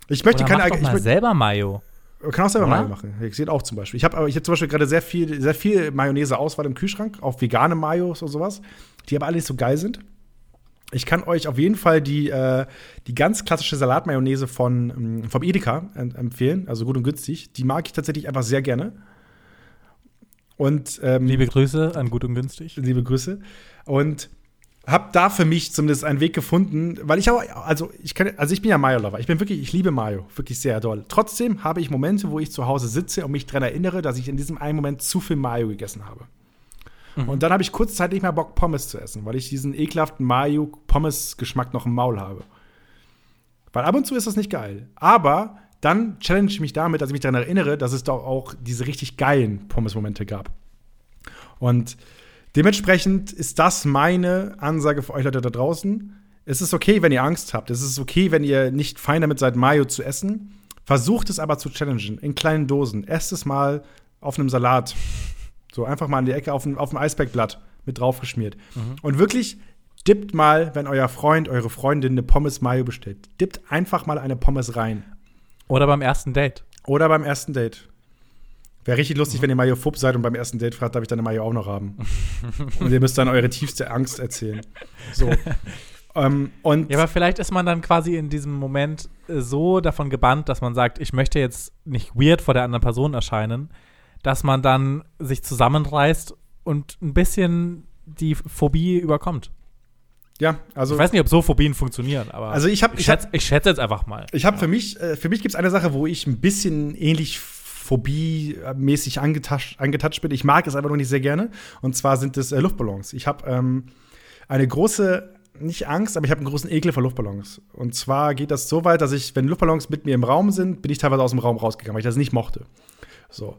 Ich möchte Oder keine mach doch ich mal möchte- selber Mayo. kann auch selber Oder? Mayo machen. Ich sehe auch zum Beispiel. Ich habe aber ich habe zum Beispiel gerade sehr viel, sehr viel Mayonnaise-Auswahl im Kühlschrank, auch vegane Mayos und sowas, die aber alle nicht so geil sind. Ich kann euch auf jeden Fall die, äh, die ganz klassische Salatmayonnaise von, ähm, vom Edeka em- empfehlen, also gut und günstig. Die mag ich tatsächlich einfach sehr gerne. Und ähm, Liebe Grüße an Gut und Günstig. liebe Grüße. Und habe da für mich zumindest einen Weg gefunden, weil ich auch, also ich kann, also ich bin ja Mayo-Lover. Ich bin wirklich, ich liebe Mayo, wirklich sehr doll. Trotzdem habe ich Momente, wo ich zu Hause sitze und mich daran erinnere, dass ich in diesem einen Moment zu viel Mayo gegessen habe. Und dann habe ich kurz Zeit nicht mehr Bock, Pommes zu essen, weil ich diesen ekelhaften Mayo-Pommes-Geschmack noch im Maul habe. Weil ab und zu ist das nicht geil. Aber dann challenge ich mich damit, dass ich mich daran erinnere, dass es doch auch diese richtig geilen Pommes-Momente gab. Und dementsprechend ist das meine Ansage für euch Leute da draußen. Es ist okay, wenn ihr Angst habt. Es ist okay, wenn ihr nicht fein damit seid, Mayo zu essen. Versucht es aber zu challengen, in kleinen Dosen. Esst es mal auf einem Salat. So einfach mal in die Ecke auf ein, auf ein Eisbergblatt mit draufgeschmiert. Und wirklich dippt mal, wenn euer Freund, eure Freundin eine Pommes Mayo bestellt. Dippt einfach mal eine Pommes rein. Oder beim ersten Date. Oder beim ersten Date. Wäre richtig lustig, wenn ihr Mayo-Phob seid und beim ersten Date fragt, darf ich deine Mayo auch noch haben? und ihr müsst dann eure tiefste Angst erzählen. So. ähm, und Ja, aber vielleicht ist man dann quasi in diesem Moment äh, so davon gebannt, dass man sagt, ich möchte jetzt nicht weird vor der anderen Person erscheinen, dass man dann sich zusammenreißt und ein bisschen die Phobie überkommt. ja, also, Ich weiß nicht, ob so Phobien funktionieren, aber also ich habe ich, ich hab, ich schätze jetzt einfach mal. ich hab für mich, äh, für mich gibt es eine Sache, wo ich ein bisschen ähnlich phobie-mäßig angetatscht, angetatscht bin. Ich mag es einfach noch nicht sehr gerne. Und zwar sind es äh, Luftballons. Ich habe ähm, eine große, nicht Angst, aber ich habe einen großen Ekel vor Luftballons. Und zwar geht das so weit, dass ich, wenn Luftballons mit mir im Raum sind, bin ich teilweise aus dem Raum rausgegangen, weil ich das nicht mochte. So.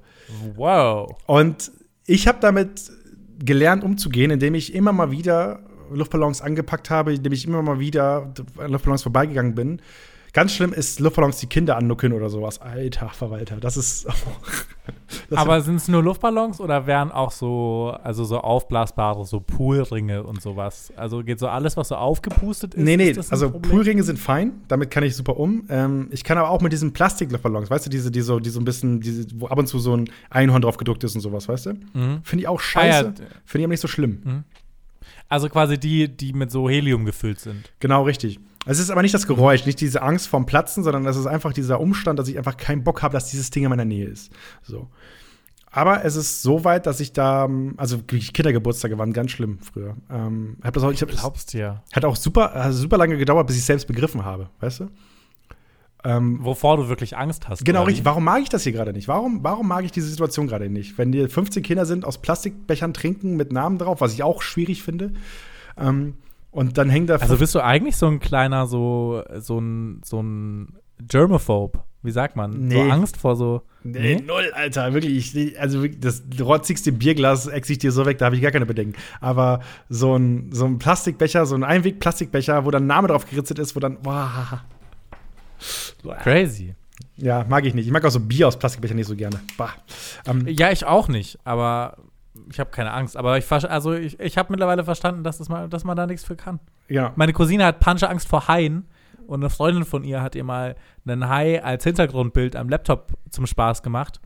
Wow. Und ich habe damit gelernt, umzugehen, indem ich immer mal wieder Luftballons angepackt habe, indem ich immer mal wieder an Luftballons vorbeigegangen bin. Ganz schlimm ist Luftballons, die Kinder annucken oder sowas. Alter Verwalter, das ist. das aber sind es nur Luftballons oder wären auch so, also so aufblasbare, so Poolringe und sowas? Also geht so alles, was so aufgepustet ist? Nee, nee, ist also Problem? Poolringe sind fein, damit kann ich super um. Ähm, ich kann aber auch mit diesen Plastikluftballons, weißt du, diese, die so, die so ein bisschen, diese, wo ab und zu so ein Einhorn drauf gedruckt ist und sowas, weißt du? Mhm. Finde ich auch Ah, scheiße. ja. Finde ich aber nicht so schlimm. Also quasi die, die mit so Helium gefüllt sind. Genau, richtig. Es ist aber nicht das Geräusch, nicht diese Angst vorm Platzen, sondern es ist einfach dieser Umstand, dass ich einfach keinen Bock habe, dass dieses Ding in meiner Nähe ist. So. Aber es ist so weit, dass ich da, ähm, also Kindergeburtstage waren ganz schlimm früher. Ähm, hab das auch, ich hab, das Glaubst ja. hat auch super, also super lange gedauert, bis ich selbst begriffen habe, weißt du? Ähm, Wovor du wirklich Angst hast. Genau, richtig. Warum mag ich das hier gerade nicht? Warum, warum mag ich diese Situation gerade nicht? Wenn die 15 Kinder sind, aus Plastikbechern trinken mit Namen drauf, was ich auch schwierig finde. Ähm, und dann hängt da. Also bist du eigentlich so ein kleiner, so, so ein, so ein Germaphobe? Wie sagt man? So Nee. Angst vor so. Nee, null, Alter, wirklich. Ich, also wirklich, das rotzigste Bierglas ex ich dir so weg, da habe ich gar keine Bedenken. Aber so ein, so ein Plastikbecher, so ein Einweg-Plastikbecher, wo dann Name drauf geritzelt ist, wo dann. Boah. Crazy. Ja, mag ich nicht. Ich mag auch so Bier aus Plastikbechern nicht so gerne. Bah. Ähm, Ja, ich auch nicht, aber ich habe keine Angst. Aber ich, also ich, ich habe mittlerweile verstanden, dass, das mal, dass man da nichts für kann. ja. Meine Cousine hat panische Angst vor Haien und eine Freundin von ihr hat ihr mal einen Hai als Hintergrundbild am Laptop zum Spaß gemacht.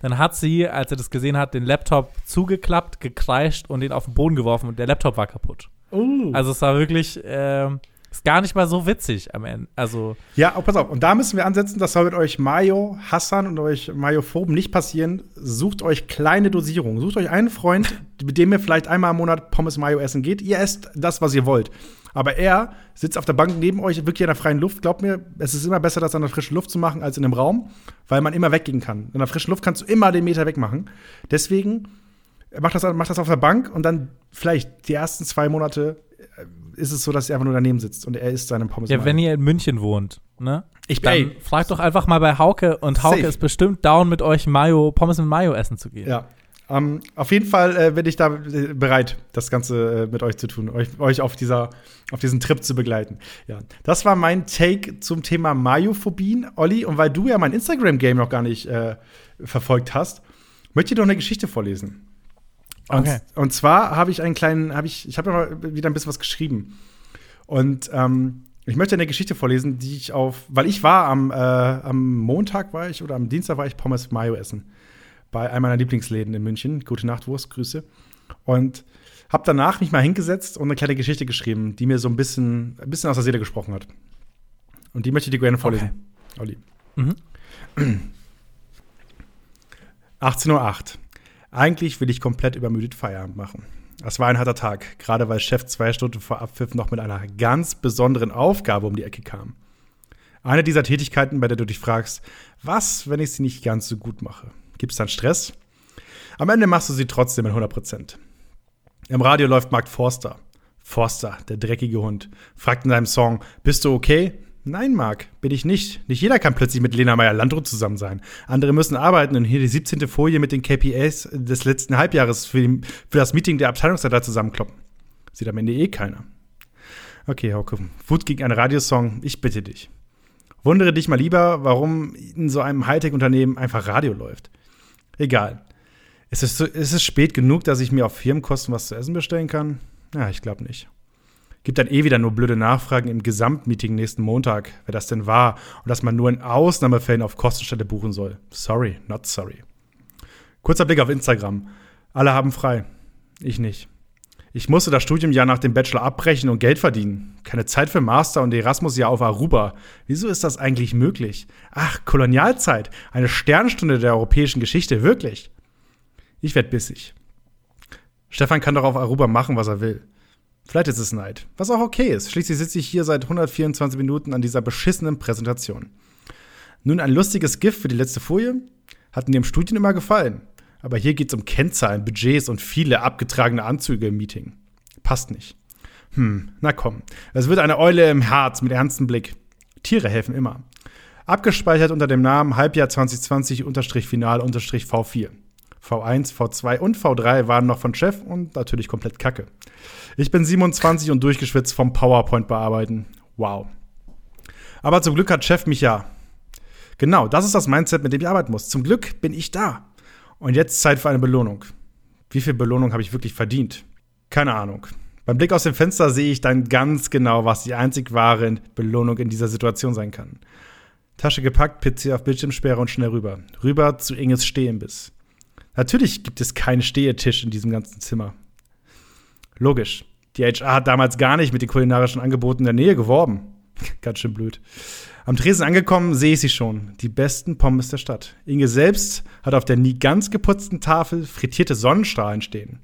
Dann hat sie, als sie das gesehen hat, den Laptop zugeklappt, gekreischt und ihn auf den Boden geworfen und der Laptop war kaputt. Uh. Also es war wirklich, ähm, ist gar nicht mal so witzig am Ende. Also Ja, oh, pass auf. Und da müssen wir ansetzen, das soll mit euch Mayo, Hassan und euch Mayophoben nicht passieren. Sucht euch kleine Dosierungen. Sucht euch einen Freund, mit dem ihr vielleicht einmal im Monat Pommes Mayo essen geht. Ihr esst das, was ihr wollt. Aber er sitzt auf der Bank neben euch, wirklich in der freien Luft. Glaubt mir, es ist immer besser, das an der frischen Luft zu machen, als in einem Raum, weil man immer weggehen kann. In der frischen Luft kannst du immer den Meter wegmachen. Deswegen macht das, macht das auf der Bank und dann vielleicht die ersten zwei Monate ist es so, dass er einfach nur daneben sitzt und er isst seine Pommes ja, Mayo. wenn ihr in München wohnt, ne? Ich- dann ey. fragt doch einfach mal bei Hauke und Hauke Safe. ist bestimmt down mit euch Mayo, Pommes mit Mayo essen zu gehen. Ja. Ähm, auf jeden Fall äh, bin ich da äh, bereit, das Ganze äh, mit euch zu tun, euch, euch auf, dieser, auf diesen Trip zu begleiten. Ja, das war mein Take zum Thema Mayophobien, Olli. Und weil du ja mein Instagram-Game noch gar nicht äh, verfolgt hast, möchte ich dir noch eine Geschichte vorlesen. Und, Okay. und zwar habe ich einen kleinen, habe ich, ich habe mal wieder ein bisschen was geschrieben. Und ähm, ich möchte eine Geschichte vorlesen, die ich auf, weil ich war am, äh, am Montag war ich oder am Dienstag war ich Pommes Mayo essen bei einem meiner Lieblingsläden in München. Gute Nacht, Wurst, Grüße. Und habe danach mich mal hingesetzt und eine kleine Geschichte geschrieben, die mir so ein bisschen, ein bisschen aus der Seele gesprochen hat. Und die möchte ich dir gerne vorlesen, Olli. Mhm. 18.08 Uhr. Eigentlich will ich komplett übermüdet Feierabend machen. Es war ein harter Tag, gerade weil Chef zwei Stunden vor Abpfiff noch mit einer ganz besonderen Aufgabe um die Ecke kam. Eine dieser Tätigkeiten, bei der du dich fragst, was, wenn ich sie nicht ganz so gut mache? Gibt es dann Stress? Am Ende machst du sie trotzdem mit 100 Prozent. Im Radio läuft Mark Forster. Forster, der dreckige Hund, fragt in seinem Song, bist du okay? Nein, Mark, bin ich nicht. Nicht jeder kann plötzlich mit Lena Meyer-Landrut zusammen sein. Andere müssen arbeiten und hier die 17. Folie mit den KPIs des letzten Halbjahres für, die, für das Meeting der Abteilungsleiter zusammenkloppen. Sieht am Ende eh keiner. Okay, Hauke, Wut gegen einen Radiosong, ich bitte dich. Wundere dich mal lieber, warum in so einem Hightech-Unternehmen einfach Radio läuft. Egal. Ist es, ist es spät genug, dass ich mir auf Firmenkosten was zu essen bestellen kann? Ja, ich glaube nicht. Gibt dann eh wieder nur blöde Nachfragen im Gesamtmeeting nächsten Montag, wer das denn war und dass man nur in Ausnahmefällen auf Kostenstelle buchen soll. Sorry, not sorry. Kurzer Blick auf Instagram. Alle haben frei. Ich nicht. Ich musste das Studiumjahr nach dem Bachelor abbrechen und Geld verdienen. Keine Zeit für Master und Erasmus-Jahr auf Aruba. Wieso ist das eigentlich möglich? Ach, Kolonialzeit. Eine Sternstunde der europäischen Geschichte. Wirklich. Ich werd bissig. Stefan kann doch auf Aruba machen, was er will. Vielleicht ist es Neid. Was auch okay ist. Schließlich sitze ich hier seit 124 Minuten an dieser beschissenen Präsentation. Nun ein lustiges Gift für die letzte Folie. Hat mir im Studium immer gefallen. Aber hier geht's um Kennzahlen, Budgets und viele abgetragene Anzüge im Meeting. Passt nicht. Hm, na komm. Es wird eine Eule im Herz mit ernstem Blick. Tiere helfen immer. Abgespeichert unter dem Namen Halbjahr 2020-Final-V4. V1, V2 und V3 waren noch von Chef und natürlich komplett kacke. Ich bin 27 und durchgeschwitzt vom PowerPoint bearbeiten. Wow. Aber zum Glück hat Chef mich ja. Genau, das ist das Mindset, mit dem ich arbeiten muss. Zum Glück bin ich da. Und jetzt Zeit für eine Belohnung. Wie viel Belohnung habe ich wirklich verdient? Keine Ahnung. Beim Blick aus dem Fenster sehe ich dann ganz genau, was die einzig wahre Belohnung in dieser Situation sein kann. Tasche gepackt, PC auf Bildschirmsperre und schnell rüber. Rüber zu Inges Stehenbiss. Natürlich gibt es keinen Stehetisch in diesem ganzen Zimmer. Logisch. Die HR hat damals gar nicht mit den kulinarischen Angeboten der Nähe geworben. Ganz schön blöd. Am Tresen angekommen sehe ich sie schon. Die besten Pommes der Stadt. Inge selbst hat auf der nie ganz geputzten Tafel frittierte Sonnenstrahlen stehen.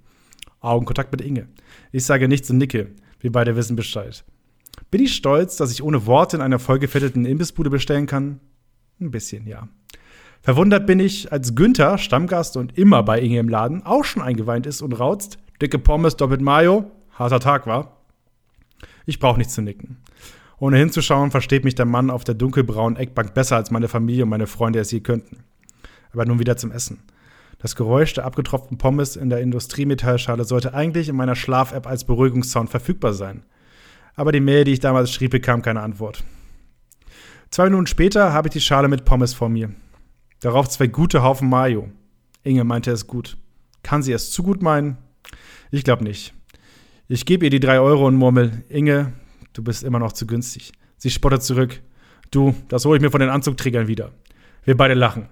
Augenkontakt mit Inge. Ich sage nichts und nicke. Wir beide wissen Bescheid. Bin ich stolz, dass ich ohne Worte in einer vollgefetteten Imbissbude bestellen kann? Ein bisschen, ja. Verwundert bin ich, als Günther, Stammgast und immer bei Inge im Laden, auch schon eingeweint ist und rauzt, dicke Pommes doppelt Mayo, harter Tag war. Ich brauche nichts zu nicken. Ohne hinzuschauen, versteht mich der Mann auf der dunkelbraunen Eckbank besser als meine Familie und meine Freunde es je könnten. Aber nun wieder zum Essen. Das Geräusch der abgetropften Pommes in der Industriemetallschale sollte eigentlich in meiner Schlaf-App als Beruhigungssound verfügbar sein. Aber die Mail, die ich damals schrieb, bekam keine Antwort. Zwei Minuten später habe ich die Schale mit Pommes vor mir. Darauf zwei gute Haufen Mayo. Inge meinte es gut. Kann sie es zu gut meinen? Ich glaube nicht. Ich gebe ihr die drei Euro und murmel, Inge, du bist immer noch zu günstig. Sie spottet zurück. Du, das hole ich mir von den Anzugträgern wieder. Wir beide lachen.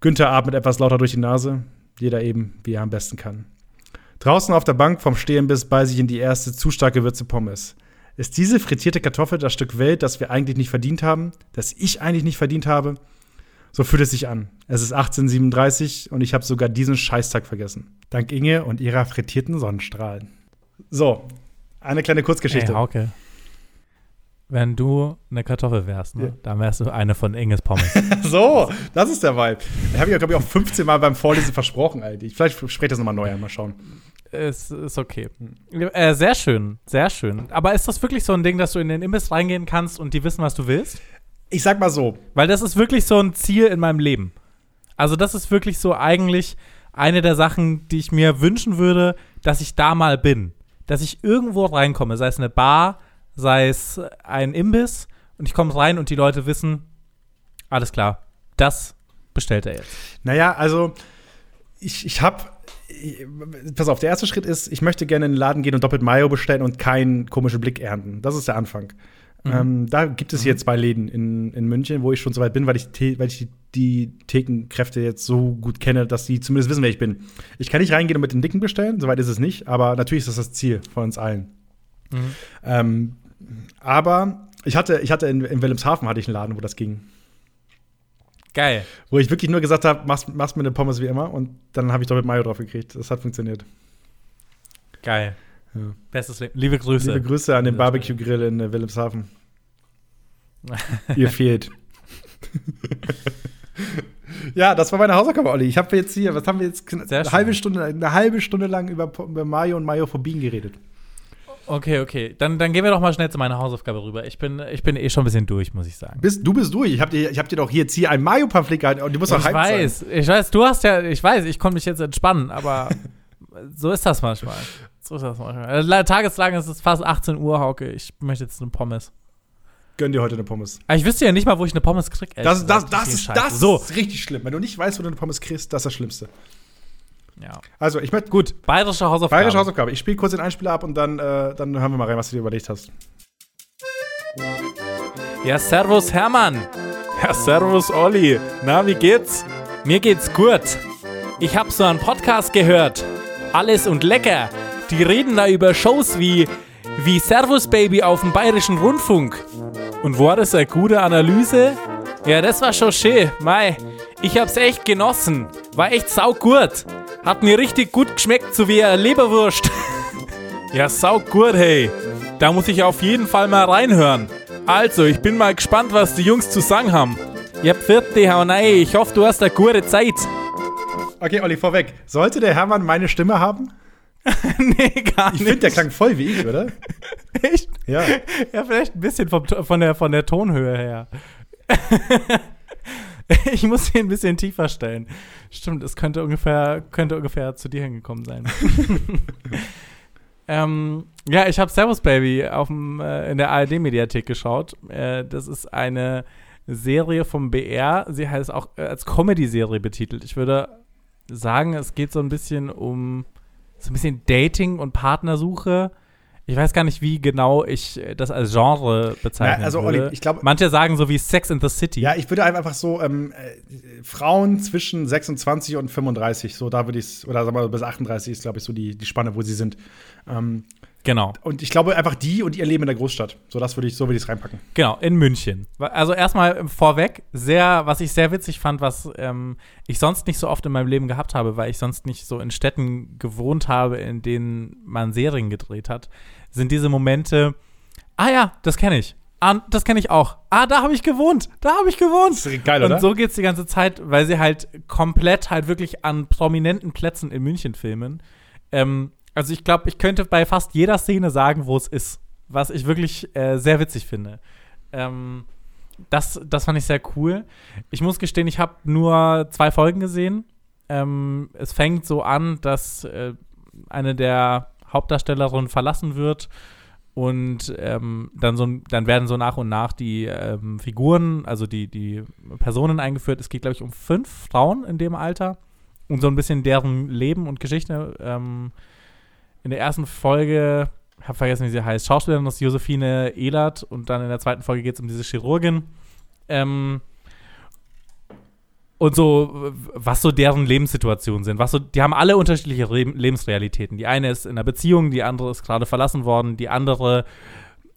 Günther atmet etwas lauter durch die Nase. Jeder eben, wie er am besten kann. Draußen auf der Bank vom Stehenbiss beiße ich in die erste zu stark gewürzte Pommes. Ist diese frittierte Kartoffel das Stück Welt, das wir eigentlich nicht verdient haben? Das ich eigentlich nicht verdient habe? So fühlt es sich an. Es ist 1837 und ich habe sogar diesen Scheißtag vergessen. Dank Inge und ihrer frittierten Sonnenstrahlen. So, eine kleine Kurzgeschichte. Ey, Hauke. Wenn du eine Kartoffel wärst, ne, Ja. dann wärst du eine von Inges Pommes. So, das ist der Vibe. Da habe ich, glaube ich, auch 15 Mal beim Vorlesen versprochen, Alter. Vielleicht spreche ich das nochmal neu an, mal schauen. ist, ist okay. Äh, sehr schön, sehr schön. Aber ist das wirklich so ein Ding, dass du in den Imbiss reingehen kannst und die wissen, was du willst? Ich sag mal so, Weil das ist wirklich so ein Ziel in meinem Leben. Also das ist wirklich so eigentlich eine der Sachen, die ich mir wünschen würde, dass ich da mal bin. Dass ich irgendwo reinkomme, sei es eine Bar, sei es ein Imbiss und ich komme rein und die Leute wissen, alles klar, das bestellt er jetzt. Naja, also ich, ich habe. Pass auf, der erste Schritt ist, ich möchte gerne in den Laden gehen und doppelt Mayo bestellen und keinen komischen Blick ernten. Das ist der Anfang. Ähm, da gibt es hier zwei Läden in, in München, wo ich schon so weit bin, weil ich, weil ich die, die Thekenkräfte jetzt so gut kenne, dass die zumindest wissen, wer ich bin. Ich kann nicht reingehen und mit den Dicken bestellen, soweit ist es nicht, aber natürlich ist das das Ziel von uns allen. Ähm, aber ich hatte, ich hatte in, in Wilhelmshaven hatte ich einen Laden, wo das ging. Geil. Wo ich wirklich nur gesagt habe, machst, machst mir eine Pommes wie immer und dann habe ich doppelt Mayo drauf gekriegt. Das hat funktioniert. Geil. Ja. Bestes Leben. Liebe Grüße. Liebe Grüße an den Barbecue-Grill in äh, Wilhelmshaven. Ihr fehlt. ja, das war meine Hausaufgabe, Olli. Ich habe jetzt hier, was haben wir jetzt? Eine halbe Stunde, eine halbe Stunde lang über, Mayo und Mayophobien geredet. Okay, okay. Dann, dann gehen wir doch mal schnell zu meiner Hausaufgabe rüber. Ich bin, ich bin eh schon ein bisschen durch, muss ich sagen. Bist, du bist durch. Ich habe dir, ich hab dir doch hier jetzt hier ein Mayo-Pamphlet gehalten und du musst doch Ich hyped sein. weiß, ich weiß, du hast ja, ich weiß, ich konnte mich jetzt entspannen, aber so ist das manchmal. So ist das manchmal. Also, la- Tageslang ist es fast 18 Uhr, Hauke. Ich möchte jetzt eine Pommes. Gönn dir heute eine Pommes. Aber ich wüsste ja nicht mal, wo ich eine Pommes krieg. Das, das, das, ist, das So, ist richtig schlimm. Wenn du nicht weißt, wo du eine Pommes kriegst, das ist das Schlimmste. ja. Also, ich möchte Gut, bayerische Hausaufgabe. Bayerische Hausaufgabe. Ich spiele kurz den Einspieler ab und dann, äh, dann hören wir mal rein, was du dir überlegt hast. Ja, servus Hermann. Ja, servus Olli. Na, wie geht's? Mir geht's gut. Ich hab so einen Podcast gehört. Alles und lecker. Die reden da über Shows wie, wie Servus Baby auf dem Bayerischen Rundfunk. Und war das eine gute Analyse? Ja, das war schon schön. Mei, ich hab's echt genossen. War echt saugut. Hat mir richtig gut geschmeckt, so wie eine Leberwurst. Ja, sau gut, hey. Da muss ich auf jeden Fall mal reinhören. Also, ich bin mal gespannt, was die Jungs zu sagen haben. Ja, vierte Haunei, ich hoffe, du hast eine gute Zeit. Okay, Olli, vorweg. Sollte der Hermann meine Stimme haben? nee, gar Ich finde, der klang voll wie ich, oder? Echt? Ja. Ja, vielleicht ein bisschen vom, von, der, von der Tonhöhe her. ich muss ihn ein bisschen tiefer stellen. Stimmt, es könnte ungefähr, könnte ungefähr zu dir hingekommen sein. ähm, ja, ich habe Servus Baby auf dem, äh, in der ARD-Mediathek geschaut. Äh, das ist eine Serie vom BR. Sie heißt auch äh, als Comedy-Serie betitelt. Ich würde sagen, es geht so ein bisschen um so ein bisschen Dating und Partnersuche. Ich weiß gar nicht, wie genau ich äh, das als Genre bezeichnen Ja, also, Olli, ich glaube- Manche sagen so wie Sex in the City. Ja, ich würde einfach so ähm, äh, Frauen zwischen 26 und 35, so da würde ich es, oder sagen wir mal bis 38 ist, glaube ich, so die, die Spanne, wo sie sind. Ähm, Genau, und ich glaube einfach die und ihr Leben in der Großstadt. So, das würde ich, so würde ich es reinpacken. genau, in München. Also erstmal vorweg, sehr, was ich sehr witzig fand, was ähm, ich sonst nicht so oft in meinem Leben gehabt habe, weil ich sonst nicht so in Städten gewohnt habe, in denen man Serien gedreht hat, sind diese Momente, Ah ja, das kenne ich. Ah, das kenne ich auch. Ah, da habe ich gewohnt. Da habe ich gewohnt. Das ist geil, oder? Und so geht's die ganze Zeit, weil sie halt komplett halt wirklich an prominenten Plätzen in München filmen. Ähm, also ich glaube, ich könnte bei fast jeder Szene sagen, wo es ist. Was ich wirklich äh, sehr witzig finde. Ähm, das, das fand ich sehr cool. Ich muss gestehen, ich habe nur zwei Folgen gesehen. Ähm, es fängt so an, dass äh, eine der Hauptdarstellerinnen verlassen wird und ähm, dann, so, dann werden so nach und nach die ähm, Figuren, also die, die Personen eingeführt. Es geht, glaube ich, um fünf Frauen in dem Alter und so ein bisschen deren Leben und Geschichte. In der ersten Folge, ich habe vergessen, wie sie heißt, Schauspielerin ist Josephine Ehlert und dann in der zweiten Folge geht es um diese Chirurgin. Ähm, und so, was so deren Lebenssituationen sind. Was so, die haben alle unterschiedliche Re Lebensrealitäten. Die eine ist in einer Beziehung, die andere ist gerade verlassen worden, die andere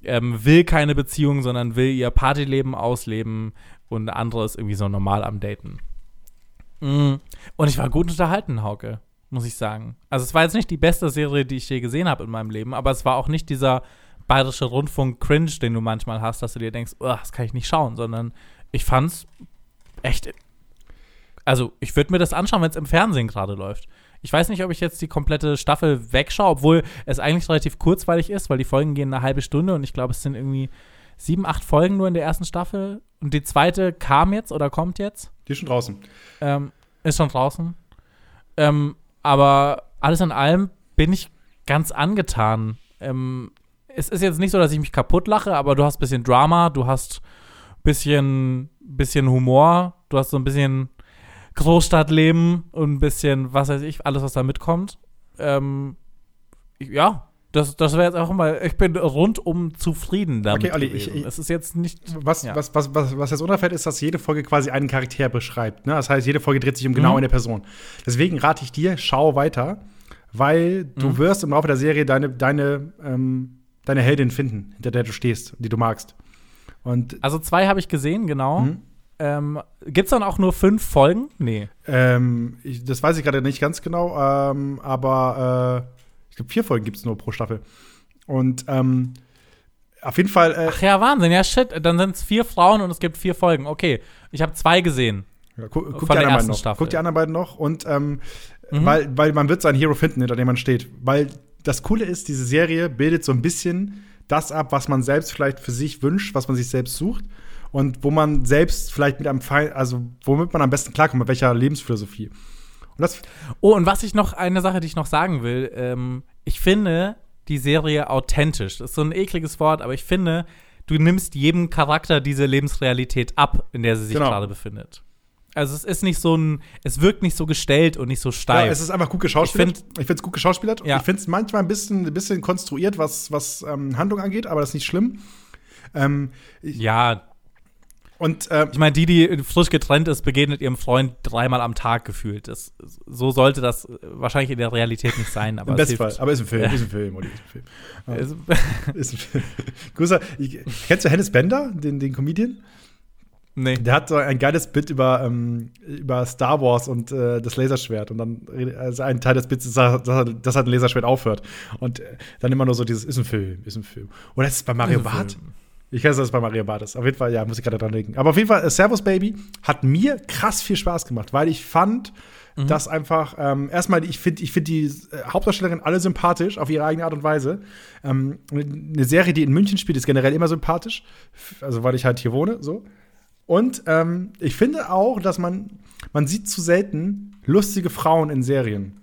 ähm, will keine Beziehung, sondern will ihr Partyleben ausleben und eine andere ist irgendwie so normal am Daten. Mm. Und ich war gut unterhalten, Hauke, muss ich sagen. Also es war jetzt nicht die beste Serie, die ich je gesehen habe in meinem Leben, aber es war auch nicht dieser bayerische Rundfunk-Cringe, den du manchmal hast, dass du dir denkst, oh, das kann ich nicht schauen, sondern ich fand's echt also ich würde mir das anschauen, wenn es im Fernsehen gerade läuft. Ich weiß nicht, ob ich jetzt die komplette Staffel wegschaue, obwohl es eigentlich relativ kurzweilig ist, weil die Folgen gehen eine halbe Stunde und ich glaube, es sind irgendwie sieben, acht Folgen nur in der ersten Staffel. Und die zweite kam jetzt oder kommt jetzt. Die ist schon draußen. Ähm, ist schon draußen. Ähm, aber alles in allem bin ich ganz angetan. Ähm, es ist jetzt nicht so, dass ich mich kaputt lache, aber du hast ein bisschen Drama, du hast ein bisschen, bisschen Humor, du hast so ein bisschen Großstadtleben und ein bisschen, was weiß ich, alles, was da mitkommt. Ähm, ja, das, das wäre jetzt auch mal, ich bin rundum zufrieden damit. Okay, Olli, ich, ich, es ist jetzt nicht. Was, ja. was, was, was, was jetzt unterfällt, ist, dass jede Folge quasi einen Charakter beschreibt. Ne? Das heißt, jede Folge dreht sich um genau Mhm. eine Person. Deswegen rate ich dir, schau weiter, weil du Mhm. wirst im Laufe der Serie deine, deine, ähm, deine Heldin finden, hinter der du stehst, die du magst. Und Also zwei habe ich gesehen, genau. Mhm. Ähm, Gibt es dann auch nur fünf Folgen? Nee. ähm, ich, das weiß ich gerade nicht ganz genau, ähm, aber äh, ich glaube, vier Folgen gibt es nur pro Staffel. Und ähm, auf jeden Fall, äh, Ach ja, Wahnsinn. Ja, shit. Dann sind es vier Frauen und es gibt vier Folgen. Okay. Ich habe zwei gesehen. Ja, gu guck, die der anderen noch. Staffel. guck die anderen beiden noch. Und ähm, Mhm. weil, weil man wird seinen Hero finden, hinter dem man steht. Weil das Coole ist, diese Serie bildet so ein bisschen das ab, was man selbst vielleicht für sich wünscht, was man sich selbst sucht. Und wo man selbst vielleicht mit einem Feind, also womit man am besten klarkommt, mit welcher Lebensphilosophie. Und das, Oh, und was ich noch, eine Sache, die ich noch sagen will, ähm, ich finde die Serie authentisch. Das ist so ein ekliges Wort, aber ich finde, du nimmst jedem Charakter diese Lebensrealität ab, in der sie sich Genau. gerade befindet. Also es ist nicht so ein, es wirkt nicht so gestellt und nicht so steif. ja, es ist einfach gut geschauspielert. Ich finde es gut geschauspielert. Ja. Ich finde es manchmal ein bisschen, ein bisschen konstruiert, was, was ähm, Handlung angeht, aber das ist nicht schlimm. Ähm, ja, und äh, ich meine, die, die frisch getrennt ist, begegnet ihrem Freund dreimal am Tag gefühlt. Das, so sollte das wahrscheinlich in der Realität nicht sein. Aber im es Bestfall. Aber ist ein Film, Ja. ist ein Film, Olli, ist ein Film. Ist ein Film. Großer, ich, kennst du Hennes Bender, den, den Comedian? nee. Der hat so ein geiles Bit über, ähm, über Star Wars und äh, das Laserschwert. Und dann, also ein Teil des Bits ist, dass, dass halt ein Laserschwert aufhört. Und äh, dann immer nur so dieses, ist ein Film, ist ein Film. Oder ist es bei Mario Barth? Film. Ich weiß, dass es bei Mario Barth ist. Auf jeden Fall, ja, muss ich gerade dran denken. Aber auf jeden Fall, äh, Servus Baby hat mir krass viel Spaß gemacht, weil ich fand, Mhm. dass einfach, ähm, erstmal, ich finde ich find die äh, Hauptdarstellerin alle sympathisch auf ihre eigene Art und Weise. Ähm, eine Serie, die in München spielt, ist generell immer sympathisch. Also, weil ich halt hier wohne, so. Und ähm, ich finde auch, dass man, man sieht zu selten lustige Frauen in Serien.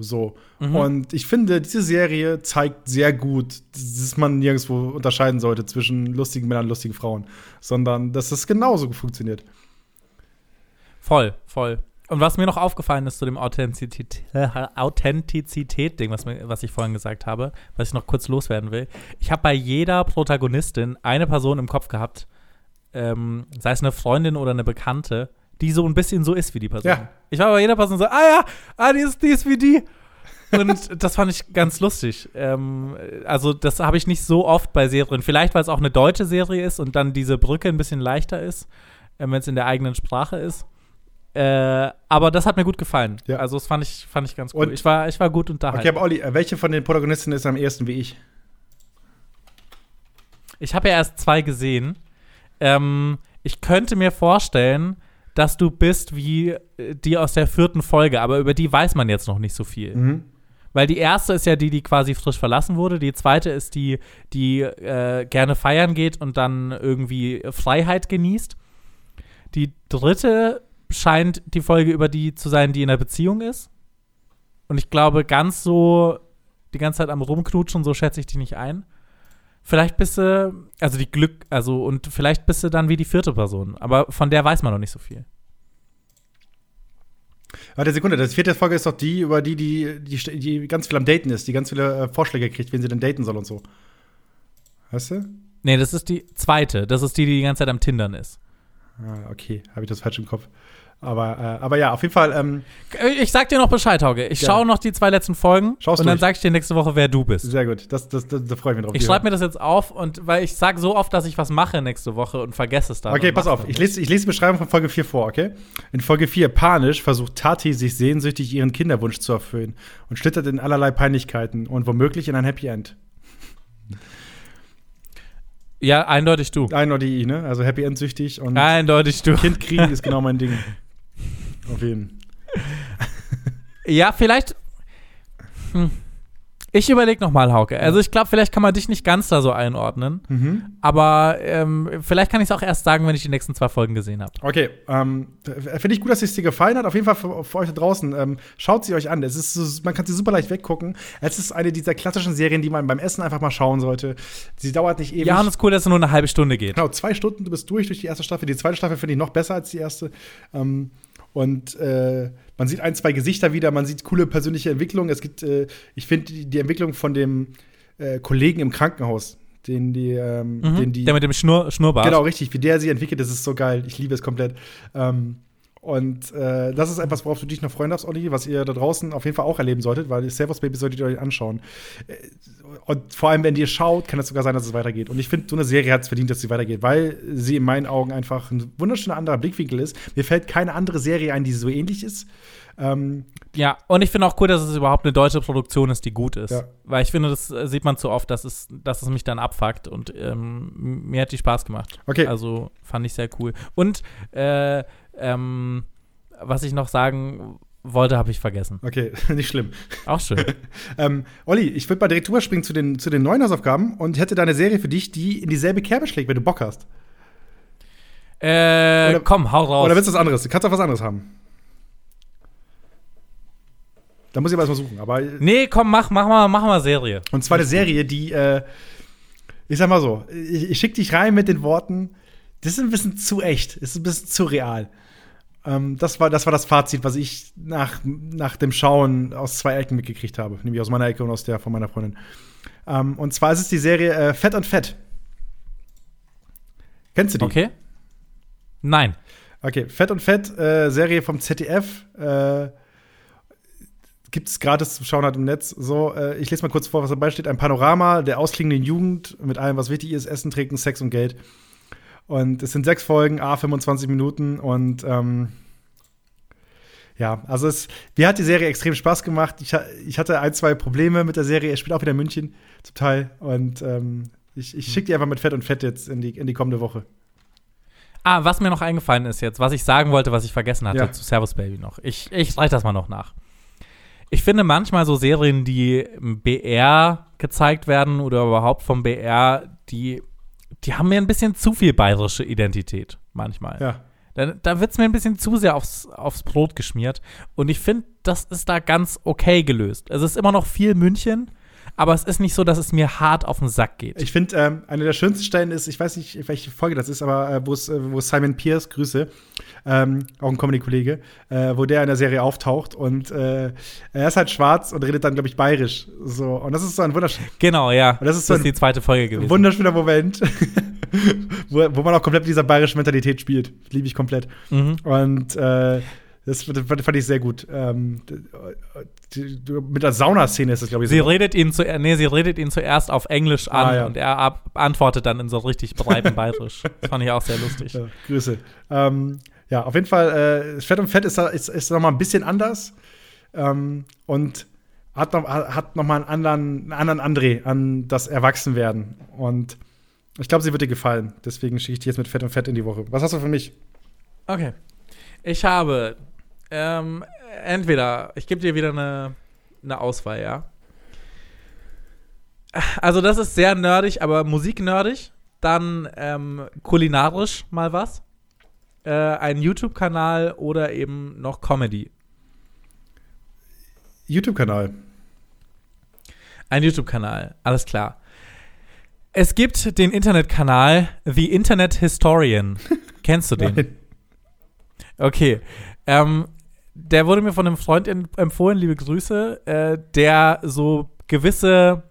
So. Und ich finde, diese Serie zeigt sehr gut, dass man nirgendwo unterscheiden sollte zwischen lustigen Männern und lustigen Frauen, sondern dass es genauso funktioniert. Voll, voll. Und was mir noch aufgefallen ist zu dem Authentizität- äh, Authentizität-Ding, was, mir- was ich vorhin gesagt habe, was ich noch kurz loswerden will. Ich habe bei jeder Protagonistin eine Person im Kopf gehabt, ähm, sei es eine Freundin oder eine Bekannte, die so ein bisschen so ist wie die Person. Ja. Ich war bei jeder Person so, ah ja, ah, die ist, die ist wie die. Und das fand ich ganz lustig. Ähm, also, das habe ich nicht so oft bei Serien. Vielleicht, weil es auch eine deutsche Serie ist und dann diese Brücke ein bisschen leichter ist, äh, wenn es in der eigenen Sprache ist. Äh, aber das hat mir gut gefallen. Ja. Also, das fand ich, fand ich ganz cool. Und- ich, war, ich war gut unterhalten. Okay, aber Olli, welche von den Protagonisten ist am ehesten wie ich? Ich habe ja erst zwei gesehen. Ähm, ich könnte mir vorstellen, dass du bist wie äh, die aus der vierten Folge, aber über die weiß man jetzt noch nicht so viel. Mhm. Weil die erste ist ja die, die quasi frisch verlassen wurde. Die zweite ist die, die äh, gerne feiern geht und dann irgendwie Freiheit genießt. Die dritte scheint die Folge über die zu sein, die in einer Beziehung ist. Und ich glaube, ganz so die ganze Zeit am Rumknutschen, so schätze ich die nicht ein. Vielleicht bist du, also die Glück, also und vielleicht bist du dann wie die vierte Person. Aber von der weiß man noch nicht so viel. Warte, Sekunde, das vierte Folge ist doch die, über die, die, die, die ganz viel am Daten ist, die ganz viele äh, Vorschläge kriegt, wen sie denn daten soll und so. Weißt du? Nee, das ist die zweite. Das ist die, die die ganze Zeit am Tindern ist. Ah, okay, habe ich das falsch im Kopf. Aber, äh, aber ja, auf jeden Fall, ähm, Ich sag dir noch Bescheid, Hauge. Ich Ja. schaue noch die zwei letzten Folgen Schaust und dann sag ich dir nächste Woche, wer du bist. sehr gut. Das, das, das, da freue ich mich drauf. Ich schreibe mir das jetzt auf und weil ich sag so oft, dass ich was mache nächste Woche und vergesse es dann. Okay, pass auf. Ich lese, ich lese die Beschreibung von Folge 4 vor, okay? In Folge 4, panisch, versucht Tati, sich sehnsüchtig ihren Kinderwunsch zu erfüllen und schlittert in allerlei Peinlichkeiten und womöglich in ein Happy End. Ja, eindeutig du. Eindeutig, ne? Also Happy End süchtig und Eindeutig du. Kind kriegen ist genau mein Ding. Auf jeden. Ja, vielleicht. Hm. Ich überlege noch mal, Hauke. Also ich glaube, vielleicht kann man dich nicht ganz da so einordnen. Mhm. Aber ähm, vielleicht kann ich es auch erst sagen, wenn ich die nächsten zwei Folgen gesehen habe. Okay, ähm, finde ich gut, dass es dir gefallen hat. Auf jeden Fall für, für euch da draußen. Ähm, schaut sie euch an. Es ist man kann sie super leicht weggucken. Es ist eine dieser klassischen Serien, die man beim Essen einfach mal schauen sollte. Sie dauert nicht ewig. Ja, und es ist cool, dass es nur eine halbe Stunde geht. Genau, zwei Stunden, du bist durch durch die erste Staffel. Die zweite Staffel finde ich noch besser als die erste. Ähm, und äh, man sieht ein, zwei Gesichter wieder, man sieht coole persönliche Entwicklungen. Es gibt, äh, ich finde, die, die Entwicklung von dem äh, Kollegen im Krankenhaus, den die, ähm, Mhm. den die Der mit dem Schnur Schnurrbart. Genau, richtig. Wie der sie entwickelt, das ist so geil. Ich liebe es komplett. Ähm, und äh, das ist etwas, worauf du dich noch freuen darfst, Olli, was ihr da draußen auf jeden Fall auch erleben solltet, weil Servus Baby solltet ihr euch anschauen. Äh, Und vor allem, wenn ihr schaut, kann es sogar sein, dass es weitergeht. Und ich finde, so eine Serie hat es verdient, dass sie weitergeht, weil sie in meinen Augen einfach ein wunderschöner anderer Blickwinkel ist. Mir fällt keine andere Serie ein, die so ähnlich ist. Ähm, Ja, und ich finde auch cool, dass es überhaupt eine deutsche Produktion ist, die gut ist. Ja. Weil ich finde, das äh, sieht man zu oft, dass es, dass es mich dann abfuckt. Und ähm, mir hat die Spaß gemacht. Okay. Also fand ich sehr cool. Und äh, ähm, was ich noch sagen wollte, habe ich vergessen. okay, nicht schlimm. Auch schön. Ähm, Olli, ich würde mal direkt rüberspringen zu den, zu den neuen Hausaufgaben und hätte da eine Serie für dich, die in dieselbe Kerbe schlägt, wenn du Bock hast. äh, Oder- komm, hau raus. Oder willst du was anderes? Du kannst auch was anderes haben. Da muss ich aber erstmal suchen. Aber, nee, komm, mach, mach, mal, mach mal Serie. und zwar eine Serie, die, äh, ich sag mal so, ich, ich schicke dich rein mit den Worten, das ist ein bisschen zu echt, das ist ein bisschen zu real. Ähm, das, war, das war das Fazit, was ich nach, nach dem Schauen aus zwei Ecken mitgekriegt habe. Nämlich aus meiner Ecke und aus der von meiner Freundin. Ähm, und zwar ist es die Serie äh, Fett und Fett. Kennst du die? Okay? Nein. Okay, Fett und Fett, äh, Serie vom ZDF. Äh, Gibt es gratis zum Schauen halt im Netz. So, äh, ich lese mal kurz vor, was dabei steht. Ein Panorama der ausklingenden Jugend mit allem, was wichtig ist: Essen, Trinken, Sex und Geld. Und es sind sechs Folgen, a 25 Minuten und ähm, ja, also es, mir hat die Serie extrem Spaß gemacht. Ich, ich hatte ein, zwei Probleme mit der Serie. Er spielt auch wieder in München zum Teil. Und ähm, ich, ich schicke die einfach mit Fett und Fett jetzt in die, in die kommende Woche. Ah, was mir noch eingefallen ist jetzt, was ich sagen wollte, was ich vergessen hatte Ja. zu Servus Baby noch. Ich, ich reiche das mal noch nach. Ich finde manchmal so Serien, die im BR gezeigt werden oder überhaupt vom BR, die, die haben mir ein bisschen zu viel bayerische Identität manchmal. Ja. Da, da wird es mir ein bisschen zu sehr aufs, aufs Brot geschmiert. Und ich finde, das ist da ganz okay gelöst. Es ist immer noch viel München, aber es ist nicht so, dass es mir hart auf den Sack geht. Ich finde, ähm, eine der schönsten Stellen ist, ich weiß nicht, welche Folge das ist, aber äh, wo äh, Simon Pierce, Grüße, ähm, auch ein Comedy-Kollege, äh, wo der in der Serie auftaucht und äh, er ist halt schwarz und redet dann, glaube ich, bayerisch. So, und das ist so ein wundersch genau, ja. das ist so ein die zweite Folge gewesen. wunderschöner Moment, wo, wo man auch komplett mit dieser bayerischen Mentalität spielt. Liebe ich komplett. Mhm. Und äh, das fand fand ich sehr gut. Ähm, mit der Saunaszene ist das, glaube ich, Sie so. redet ihn zu, nee, sie redet ihn zuerst auf Englisch an Ah, ja. und er antwortet dann in so richtig breitem Bayerisch. Das fand ich auch sehr lustig. Ja, Grüße. Ähm, ja, auf jeden Fall, äh, Fett und Fett ist, da- ist, ist noch mal ein bisschen anders ähm, und hat noch, hat noch mal einen anderen, einen anderen André an das Erwachsenwerden. Und Ich glaube, sie wird dir gefallen. Deswegen schicke ich dich jetzt mit Fett und Fett in die Woche. Was hast du für mich? Okay. Ich habe ähm, entweder, ich gebe dir wieder eine, eine Auswahl, ja. Also, das ist sehr nerdig, aber musiknerdig. Dann ähm, kulinarisch mal was. Äh, ein YouTube-Kanal oder eben noch Comedy. YouTube-Kanal. Ein YouTube-Kanal, alles klar. Es gibt den Internetkanal The Internet Historian. Kennst du den? Nein. Okay. Ähm, der wurde mir von einem Freund empfohlen, liebe Grüße, äh, der so gewisse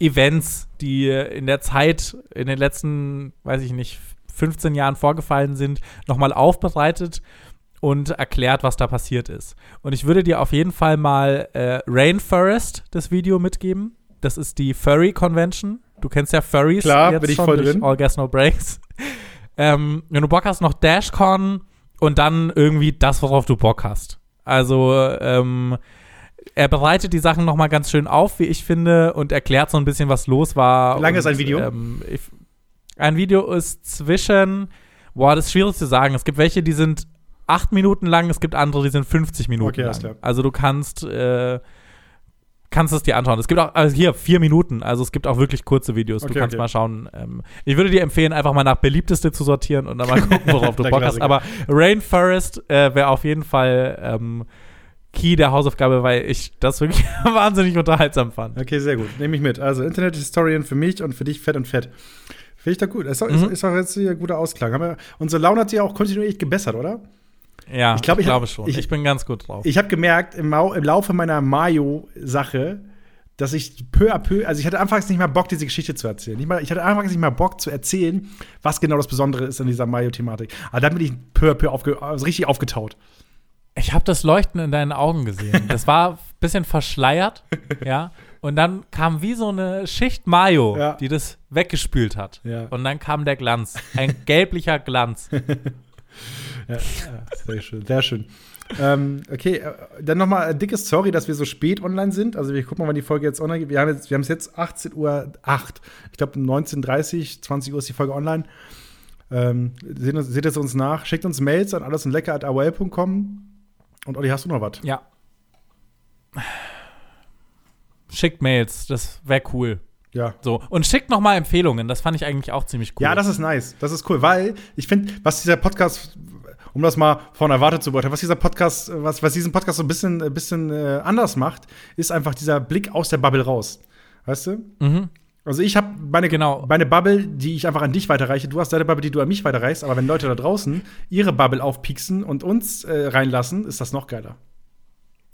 Events, die in der Zeit, in den letzten, weiß ich nicht, 15 Jahren vorgefallen sind, nochmal aufbereitet und erklärt, was da passiert ist. Und ich würde dir auf jeden Fall mal äh, Rainforest, das Video, mitgeben. Das ist die Furry Convention. Du kennst ja Furries. Klar, jetzt bin ich schon voll drin. All Gas No Breaks. ähm, wenn du Bock hast, noch DashCon und dann irgendwie das, worauf du Bock hast. Also, ähm, er bereitet die Sachen nochmal ganz schön auf, wie ich finde, und erklärt so ein bisschen, was los war. Wie lange und, ist ein Video? Ähm, ich, ein Video ist zwischen, boah, das ist schwierig zu sagen. Es gibt welche, die sind acht Minuten lang, es gibt andere, die sind 50 Minuten Okay, alles lang. klar. Also du kannst, äh, kannst es dir anschauen. Es gibt auch, also hier, vier Minuten, also es gibt auch wirklich kurze Videos. Okay, du kannst okay. mal schauen. Ähm, ich würde dir empfehlen, einfach mal nach beliebteste zu sortieren und dann mal gucken, worauf du Bock hast. Aber Rainforest äh, wäre auf jeden Fall ähm, Key der Hausaufgabe, weil ich das wirklich wahnsinnig unterhaltsam fand. Okay, sehr gut. Nehme ich mit. Also Internet Historian für mich und für dich Fett und Fett. Finde ich doch gut. Ist doch, ist, Mhm. ist doch jetzt hier ein guter Ausklang. Wir, unsere Laune hat sich auch kontinuierlich gebessert, oder? Ja, Ich glaub, ich hab- glaube schon. ich- Ich, bin ganz gut drauf. Ich habe gemerkt im, Mau im Laufe meiner Mayo-Sache, dass ich peu à peu, also ich hatte anfangs nicht mal Bock, diese Geschichte zu erzählen. Mal, ich hatte anfangs nicht mal Bock zu erzählen, was genau das Besondere ist an dieser Mayo-Thematik. Aber dann bin ich peu à peu aufge also richtig aufgetaut. Ich habe das Leuchten in deinen Augen gesehen. Das war ein bisschen verschleiert, ja. Und dann kam wie so eine Schicht Mayo, Ja. die das weggespült hat. Ja. Und dann kam der Glanz. Ein gelblicher Glanz. Ja, sehr schön, sehr schön. ähm, okay, äh, dann nochmal ein dickes Sorry, dass wir so spät online sind. Also wir gucken mal, wann die Folge jetzt online geht. Wir haben jetzt, wir haben es jetzt 18 Uhr 8. Ich glaube 19.30 20 Uhr ist die Folge online. Ähm, seht, uns, seht es uns nach. Schickt uns Mails an allesundlecker.aol.com. Und Olli, hast du noch was? Ja. Schickt Mails, das wäre cool. Ja. So. Und schickt noch mal Empfehlungen, das fand ich eigentlich auch ziemlich cool. Ja, das ist nice. Das ist cool, weil ich finde, was dieser Podcast, um das mal von der Warte zu beurteilen, was dieser Podcast, was, was diesen Podcast so ein bisschen, ein bisschen äh, anders macht, ist einfach dieser Blick aus der Bubble raus. Weißt du? Mhm. Also ich habe meine, Genau. meine Bubble, die ich einfach an dich weiterreiche. Du hast deine Bubble, die du an mich weiterreichst. Aber wenn Leute da draußen ihre Bubble aufpieksen und uns äh, reinlassen, ist das noch geiler.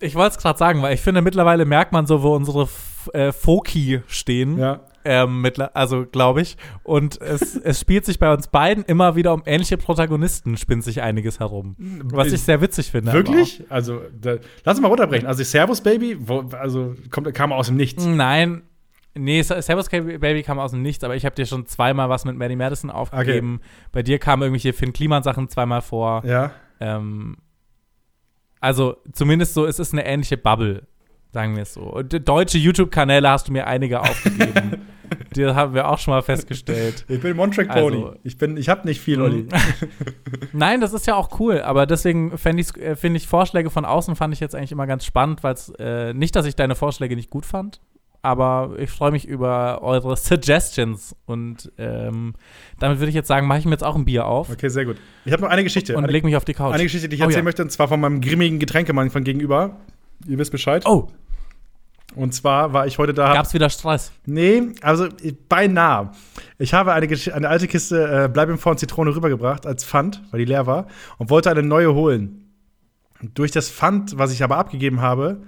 Ich wollte es gerade sagen, weil ich finde, mittlerweile merkt man so, wo unsere F äh, Foki stehen. Ja. Ähm, mittler- also, glaube ich. Und es, es spielt sich bei uns beiden immer wieder um ähnliche Protagonisten, spinnt sich einiges herum. Was ich sehr witzig finde. Wirklich? Also, da, lass uns mal runterbrechen. Also, Servus Baby, wo, also kommt, kam aus dem Nichts. Nein. Nee, Ser- Servus Baby kam aus dem Nichts, aber ich habe dir schon zweimal was mit Maddie Madison aufgegeben. Bei dir kamen irgendwelche Finn Kliman-Sachen zweimal vor. Ja. Ähm, also zumindest so, es ist eine ähnliche Bubble, sagen wir es so. Und deutsche YouTube-Kanäle hast du mir einige aufgegeben. Die haben wir auch schon mal festgestellt. Ich bin Montrack Also- Pony. ich bin, ich habe nicht viel, Olli. Nein, das ist ja auch cool, aber deswegen äh, finde ich Vorschläge von außen fand ich jetzt eigentlich immer ganz spannend, weil es äh, nicht, dass ich deine Vorschläge nicht gut fand, aber ich freue mich über eure Suggestions und ähm, damit würde ich jetzt sagen, mache ich mir jetzt auch ein Bier auf Okay, sehr gut. Ich habe noch eine Geschichte. und eine, leg mich auf die Couch. eine Geschichte, die ich Oh erzählen ja. möchte, und zwar von meinem grimmigen Getränkemann von gegenüber. Ihr wisst Bescheid. Oh, Und zwar war ich heute da. gab's wieder Stress? Nee, also beinahe. Ich habe eine, eine alte Kiste äh, Bleib im Vorn Zitrone rübergebracht als Pfand, weil die leer war, und wollte eine neue holen. Durch das Pfand, was ich aber abgegeben habe,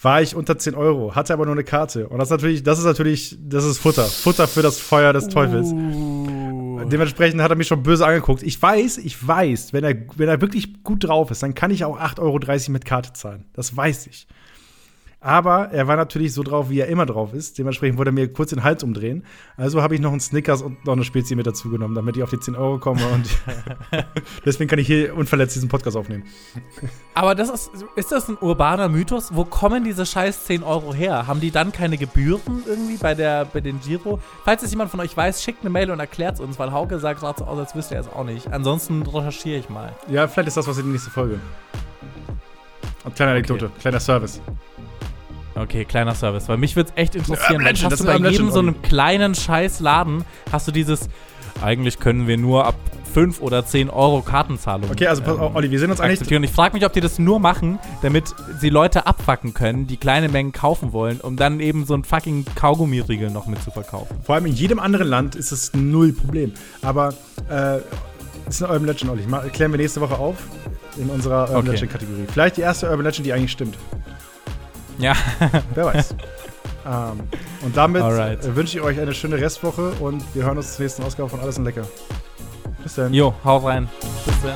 war ich unter 10 Euro, hatte aber nur eine Karte. Und das ist natürlich, das ist natürlich, das ist Futter. Futter für das Feuer des Teufels. Dementsprechend hat er mich schon böse angeguckt. Ich weiß, ich weiß, wenn er, wenn er wirklich gut drauf ist, dann kann ich auch 8,30 Euro mit Karte zahlen. Das weiß ich. Aber er war natürlich so drauf, wie er immer drauf ist. Dementsprechend wollte er mir kurz den Hals umdrehen. Also habe ich noch einen Snickers und noch eine Spezie mit dazu genommen, damit ich auf die 10 Euro komme. Und deswegen kann ich hier unverletzt diesen Podcast aufnehmen. Aber das ist, ist das ein urbaner Mythos? Wo kommen diese scheiß 10 Euro her? Haben die dann keine Gebühren irgendwie bei, der, bei den Giro? Falls es jemand von euch weiß, schickt eine Mail und erklärt es uns, weil Hauke sagt gerade so aus, als wüsste er es auch nicht. Ansonsten recherchiere ich mal. Ja, vielleicht ist das was in die nächste Folge. Und kleine Anekdote, kleiner Service. Okay, kleiner Service. Weil mich würde es echt interessieren. Dann Legend, hast du bei jedem so einem kleinen scheiß Laden, hast du dieses, eigentlich können wir nur ab 5 oder 10 Euro Kartenzahlung Okay, also pass auf, Olli, wir sind uns akzeptieren. Und ich frage mich, ob die das nur machen, damit sie Leute abfacken können, die kleine Mengen kaufen wollen, um dann eben so ein fucking Kaugummiriegel noch mit zu verkaufen. Vor allem in jedem anderen Land ist es null Problem. Aber äh, ist eine Urban Legend, Olli. Mal, klären wir nächste Woche auf in unserer Urban Okay. Legend Kategorie. Vielleicht die erste Urban Legend, die eigentlich stimmt. Ja, Wer weiß. ähm, und damit Alright. wünsche ich euch eine schöne Restwoche und wir hören uns zur nächsten Ausgabe von Alles und Lecker. Bis dann. jo, hau rein. Bis dann.